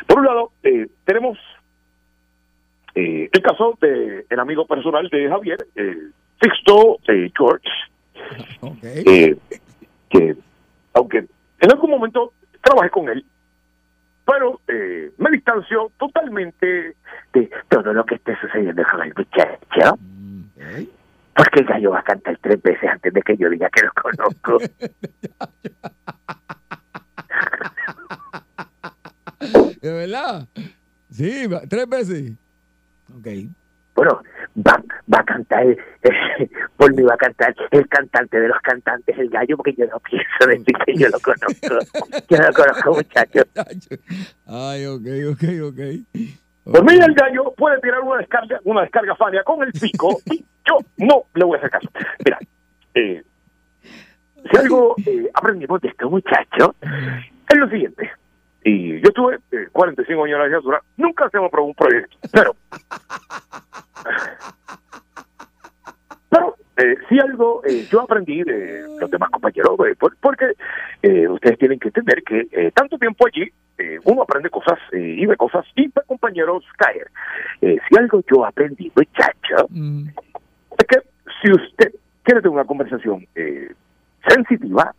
Por un lado, eh, tenemos eh, el caso del amigo personal de Javier, eh, Sixto eh, George, eh, que aunque en algún momento trabajé con él, pero eh, me distanció totalmente de todo lo que esté sucediendo con el muchacho. Porque el gallo va a cantar tres veces antes de que yo diga que lo conozco. [LAUGHS] ¿De verdad? Sí, tres veces. Bueno, va, va a cantar, eh, [LAUGHS] por mí va a cantar el cantante de los cantantes, el gallo, porque yo no pienso decir que yo lo conozco. [LAUGHS] Yo no lo conozco, muchacho. [LAUGHS] Ay, ok, ok, ok. Por mí el gallo puede tirar una descarga, una descarga fania con el pico y yo no le voy a hacer caso. Mira, eh, si algo eh, aprendimos de este muchacho es lo siguiente. Y yo tuve eh, 45 años en la legislatura, nunca se me aprobó un proyecto, pero pero eh, si algo eh, yo aprendí de los demás compañeros, eh, por- porque eh, ustedes tienen que entender que eh, tanto tiempo allí eh, uno aprende cosas y ve cosas y ve compañeros caer. Si algo yo aprendí, muchacho, es que si usted quiere tener una conversación sensitiva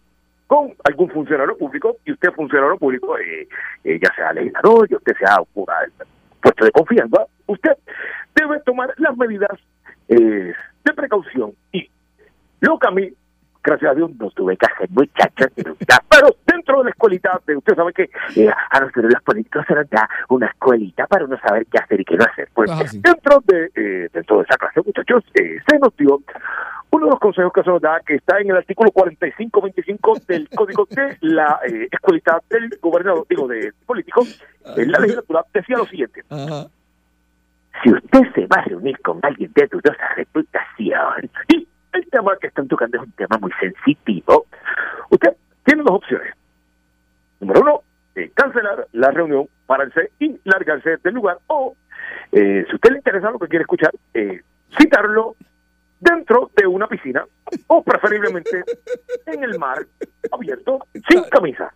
con algún funcionario público, y usted es funcionario público, eh, eh, ya sea legislador, y usted sea puesto de confianza, usted debe tomar las medidas eh, de precaución. Y lo que a mí, gracias a Dios, no tuve que hacer muchachos, pero dentro de la escuelita, usted sabe que eh, a nosotros los políticos se nos da una escuelita para uno saber qué hacer y qué no hacer. Pues dentro de eh, dentro de esa clase, muchachos, eh, se nos dio uno de los consejos que se nos da, que está en el artículo 4525 del Código de la eh, Escuelita del Gobernador, digo, de políticos, en la legislatura, decía lo siguiente. Si usted se va a reunir con alguien de dudosa reputación, y el tema que están tocando es un tema muy sensitivo, usted tiene dos opciones. Número uno, eh, cancelar la reunión, pararse y largarse del lugar, o eh, si usted le interesa lo que quiere escuchar, eh, citarlo dentro de una piscina o preferiblemente en el mar abierto sin camisa.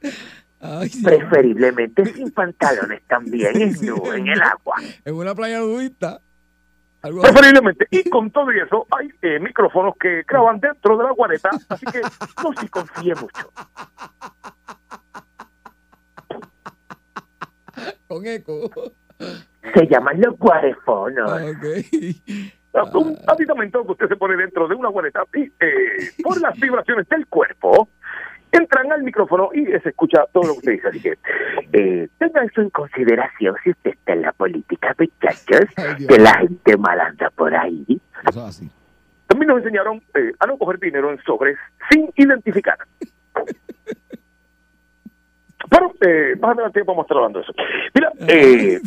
Preferiblemente sin pantalones también, en, en el agua. En una playa nudista. Preferiblemente. Y con todo y eso, hay eh, micrófonos que graban dentro de la guareta, así que no se confíe mucho. Con eco. Se llaman los guarefonos. Ah, Un aditamento que usted se pone dentro de una guareta y eh, por las vibraciones del cuerpo entran al micrófono y se escucha todo lo que usted dice. Así que eh, tenga eso en consideración si usted está en la política, muchachos, que la gente mal anda por ahí. También nos enseñaron eh, a no coger dinero en sobres sin identificar. [LAUGHS] Pero eh, más adelante vamos a estar hablando de eso. Mira, eh,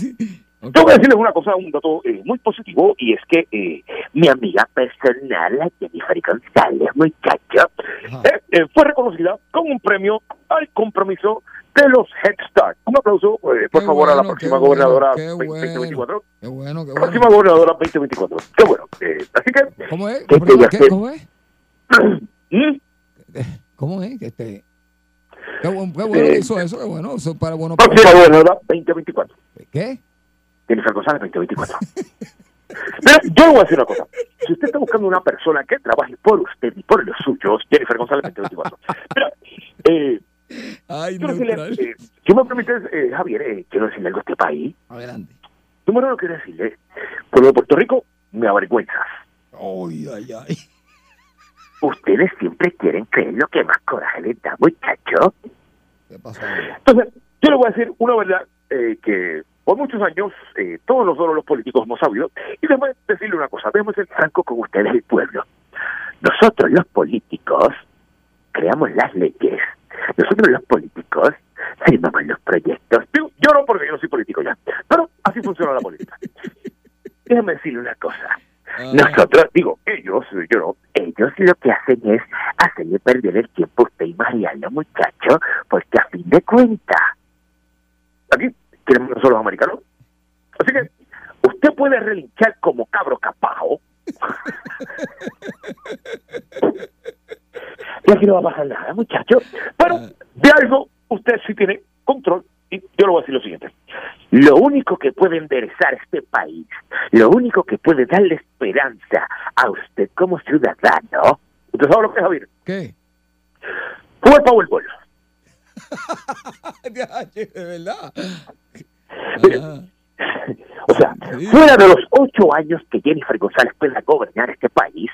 yo voy a decirles una cosa, un dato eh, muy positivo, y es que eh, mi amiga personal, Jennifer González, muchacho, eh, eh, fue reconocida con un premio al compromiso de los Head Start. Un aplauso, eh, por favor, a la próxima gobernadora 2024. Qué bueno, qué bueno. Próxima gobernadora 2024. Qué bueno. Así que... ¿Cómo es? ¿Qué ¿Cómo, qué- cómo es? [CLEARS THROAT] ¿Mm? ¿Cómo es? Este, qué, bueno, qué bueno Eh, que hizo eso, qué bueno. Eso para bueno. Próxima gobernadora 2024. ¿Qué? Jennifer González 2024. Mira, yo le voy a decir una cosa. Si usted está buscando una persona que trabaje por usted y por los suyos, Jennifer González 2024. Mira, eh, Ay, quiero decirle, eh, si me permites, eh, Javier, eh, quiero decirle algo a este país. Adelante. Número uno, quiero decirle, pueblo de Puerto Rico, me avergüenzas. Ay, ay, ay. Ustedes siempre quieren creer lo que más coraje les da, muchacho. ¿Qué pasó? Entonces, yo le voy a decir una verdad eh, que por muchos años eh, todos nosotros los políticos hemos sabido. Y déjame decirle una cosa, déjame ser franco con ustedes, el pueblo. Nosotros los políticos creamos las leyes. Nosotros los políticos firmamos los proyectos. Digo, yo no porque yo no soy político ya, pero así funciona la política. [LAUGHS] Déjame decirle una cosa. Nosotros, digo, ellos, yo no, ellos lo que hacen es hacerle perder el tiempo a usted y Mariano, muchacho, porque a fin de cuentas, aquí queremos nosotros los americanos. Así que usted puede relinchar como cabro capajo. y aquí no va a pasar nada, muchacho. Pero de algo usted sí tiene control. Y yo le voy a decir lo siguiente. lo único que puede enderezar este país, lo único que puede darle esperanza a usted como ciudadano, ¿usted sabe lo que es, Javier? ¿Qué? Fue Powerball. [LAUGHS] de verdad. O sea, fuera de los ocho años que Jennifer González pueda gobernar este país,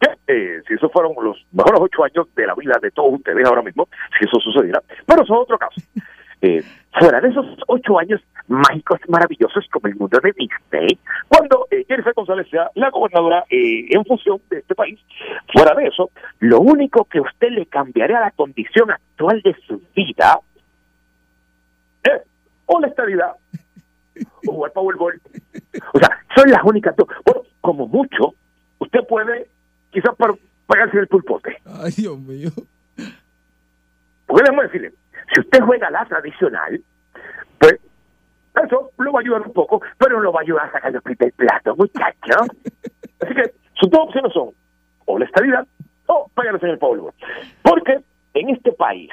que, eh, si esos fueron los mejores ocho años de la vida de todos ustedes ahora mismo, si eso sucediera, pero eso es otro caso. Eh, fuera de esos ocho años mágicos maravillosos como el mundo de Disney, cuando eh, Jennifer González sea la gobernadora eh, en función de este país, fuera de eso, lo único que usted le cambiaría a la condición actual de su vida es o la estabilidad o jugar Powerball. O sea, son las únicas dos. Bueno, como mucho, usted puede quizás para pagarse el pulpote. Ay, Dios mío. Porque déjame decirle, si usted juega la tradicional, pues eso lo va a ayudar un poco, pero no lo va a ayudar a sacar el del plato, muchacho. [LAUGHS] Así que sus dos opciones son o la estabilidad o pagarse en el Powerball. Porque en este país,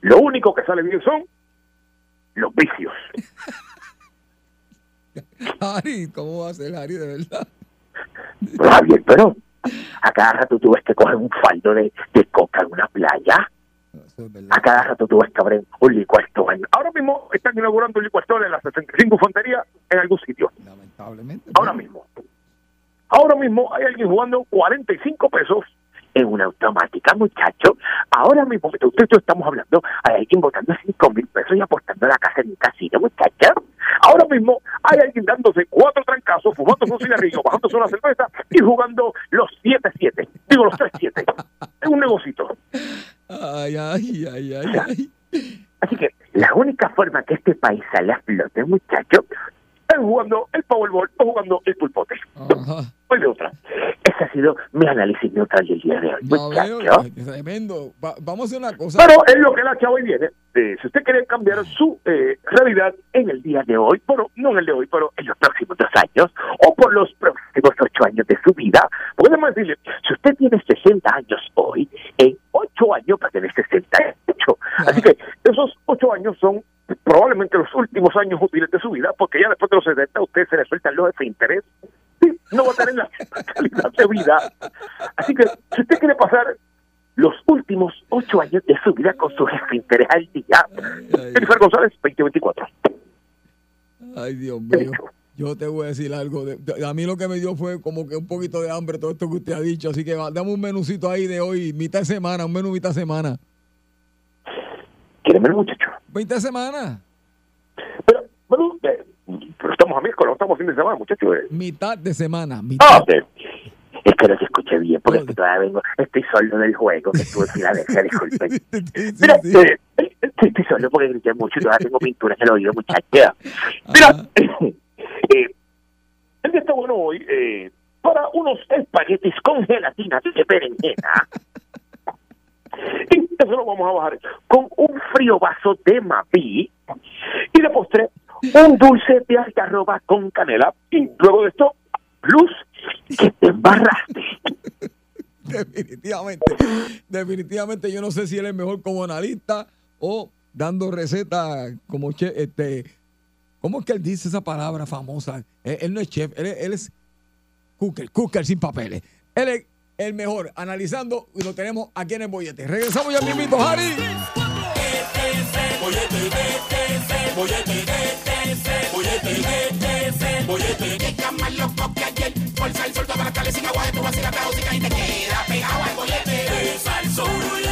lo único que sale bien son los vicios. [LAUGHS] Harry, ¿cómo va a ser Harry de verdad? Javier, pero a cada rato tú ves que cogen un faldo de, de coca en una playa. A cada rato tú ves que abren un licuado Ahora mismo están inaugurando un licuado en la 65 Fontería en algún sitio. Lamentablemente. Ahora mismo. Ahora mismo hay alguien jugando 45 pesos en una automática, muchacho. Ahora mismo, usted y yo estamos hablando, hay alguien botando 5 mil pesos y apostando a la casa en un casino, muchacho. Ahora mismo hay alguien dándose cuatro trancazos, fumándose un cigarrillo, [LAUGHS] bajándose una cerveza y jugando los 7-7. Digo, los 3-7. Es un negocito. Ay, ay, ay, ay, ay. Así que la única forma que este país sale a flote, muchacho, es jugando el Powerball o jugando el pulpote. Ajá. De otra. Ese ha sido mi análisis neutral del día de hoy, No muchacho. veo, tremendo. Va- vamos a hacer una cosa. Pero es lo que la chava hoy viene. Eh, si usted quiere cambiar su eh, realidad en el día de hoy, bueno, no en el de hoy, pero en los próximos dos años, o por los próximos ocho años de su vida, podemos decirle, si usted tiene 60 años hoy, en ocho años va a tener 68. Así que esos ocho años son probablemente los últimos años útiles de su vida, porque ya después de los 70 a usted se le sueltan los de interés Sí, no va a tener la [LAUGHS] calidad de vida. Así que si usted quiere pasar los últimos ocho años de su vida con su jefe interés al día, Jennifer González, 2024. Ay, Dios mío. Yo te voy a decir algo. de- de- a mí lo que me dio fue como que un poquito de hambre todo esto que usted ha dicho. Así que va, dame un menucito ahí de hoy, mitad de semana, un menú mitad de semana. ¿Quiere menú, muchacho? ¿Mitad de semana? Bueno, eh, pero estamos a miércoles, no estamos fin de semana, muchachos. eh. Mitad de semana. Mitad. Ah, ok. Es que escuché bien, porque es que todavía vengo, estoy solo del juego que estuve en Filadelfia, [LAUGHS] disculpen. Mira, eh, eh, estoy, estoy solo porque grité mucho y todavía tengo pintura en el oído, muchacha. Mira, [LAUGHS] eh, el día está bueno hoy eh, para unos espaguetis con gelatina de berenjena. Y eso lo vamos a bajar con un frío vaso de mapi y de postre un dulce de algarroba con canela y luego de esto, luz que te embarraste. Definitivamente. Definitivamente yo no sé si él es mejor como analista o dando recetas como chef. Este, ¿Cómo es que él dice esa palabra famosa? Él, él no es chef, él, él es cooker, cooker sin papeles. Él es el mejor analizando y lo tenemos aquí en el bollete. Regresamos ya mismito, Harry. Fuerza el sol, toda la calle sin agua de tu vacila, te y te queda pegado al bollete. Besa el sol,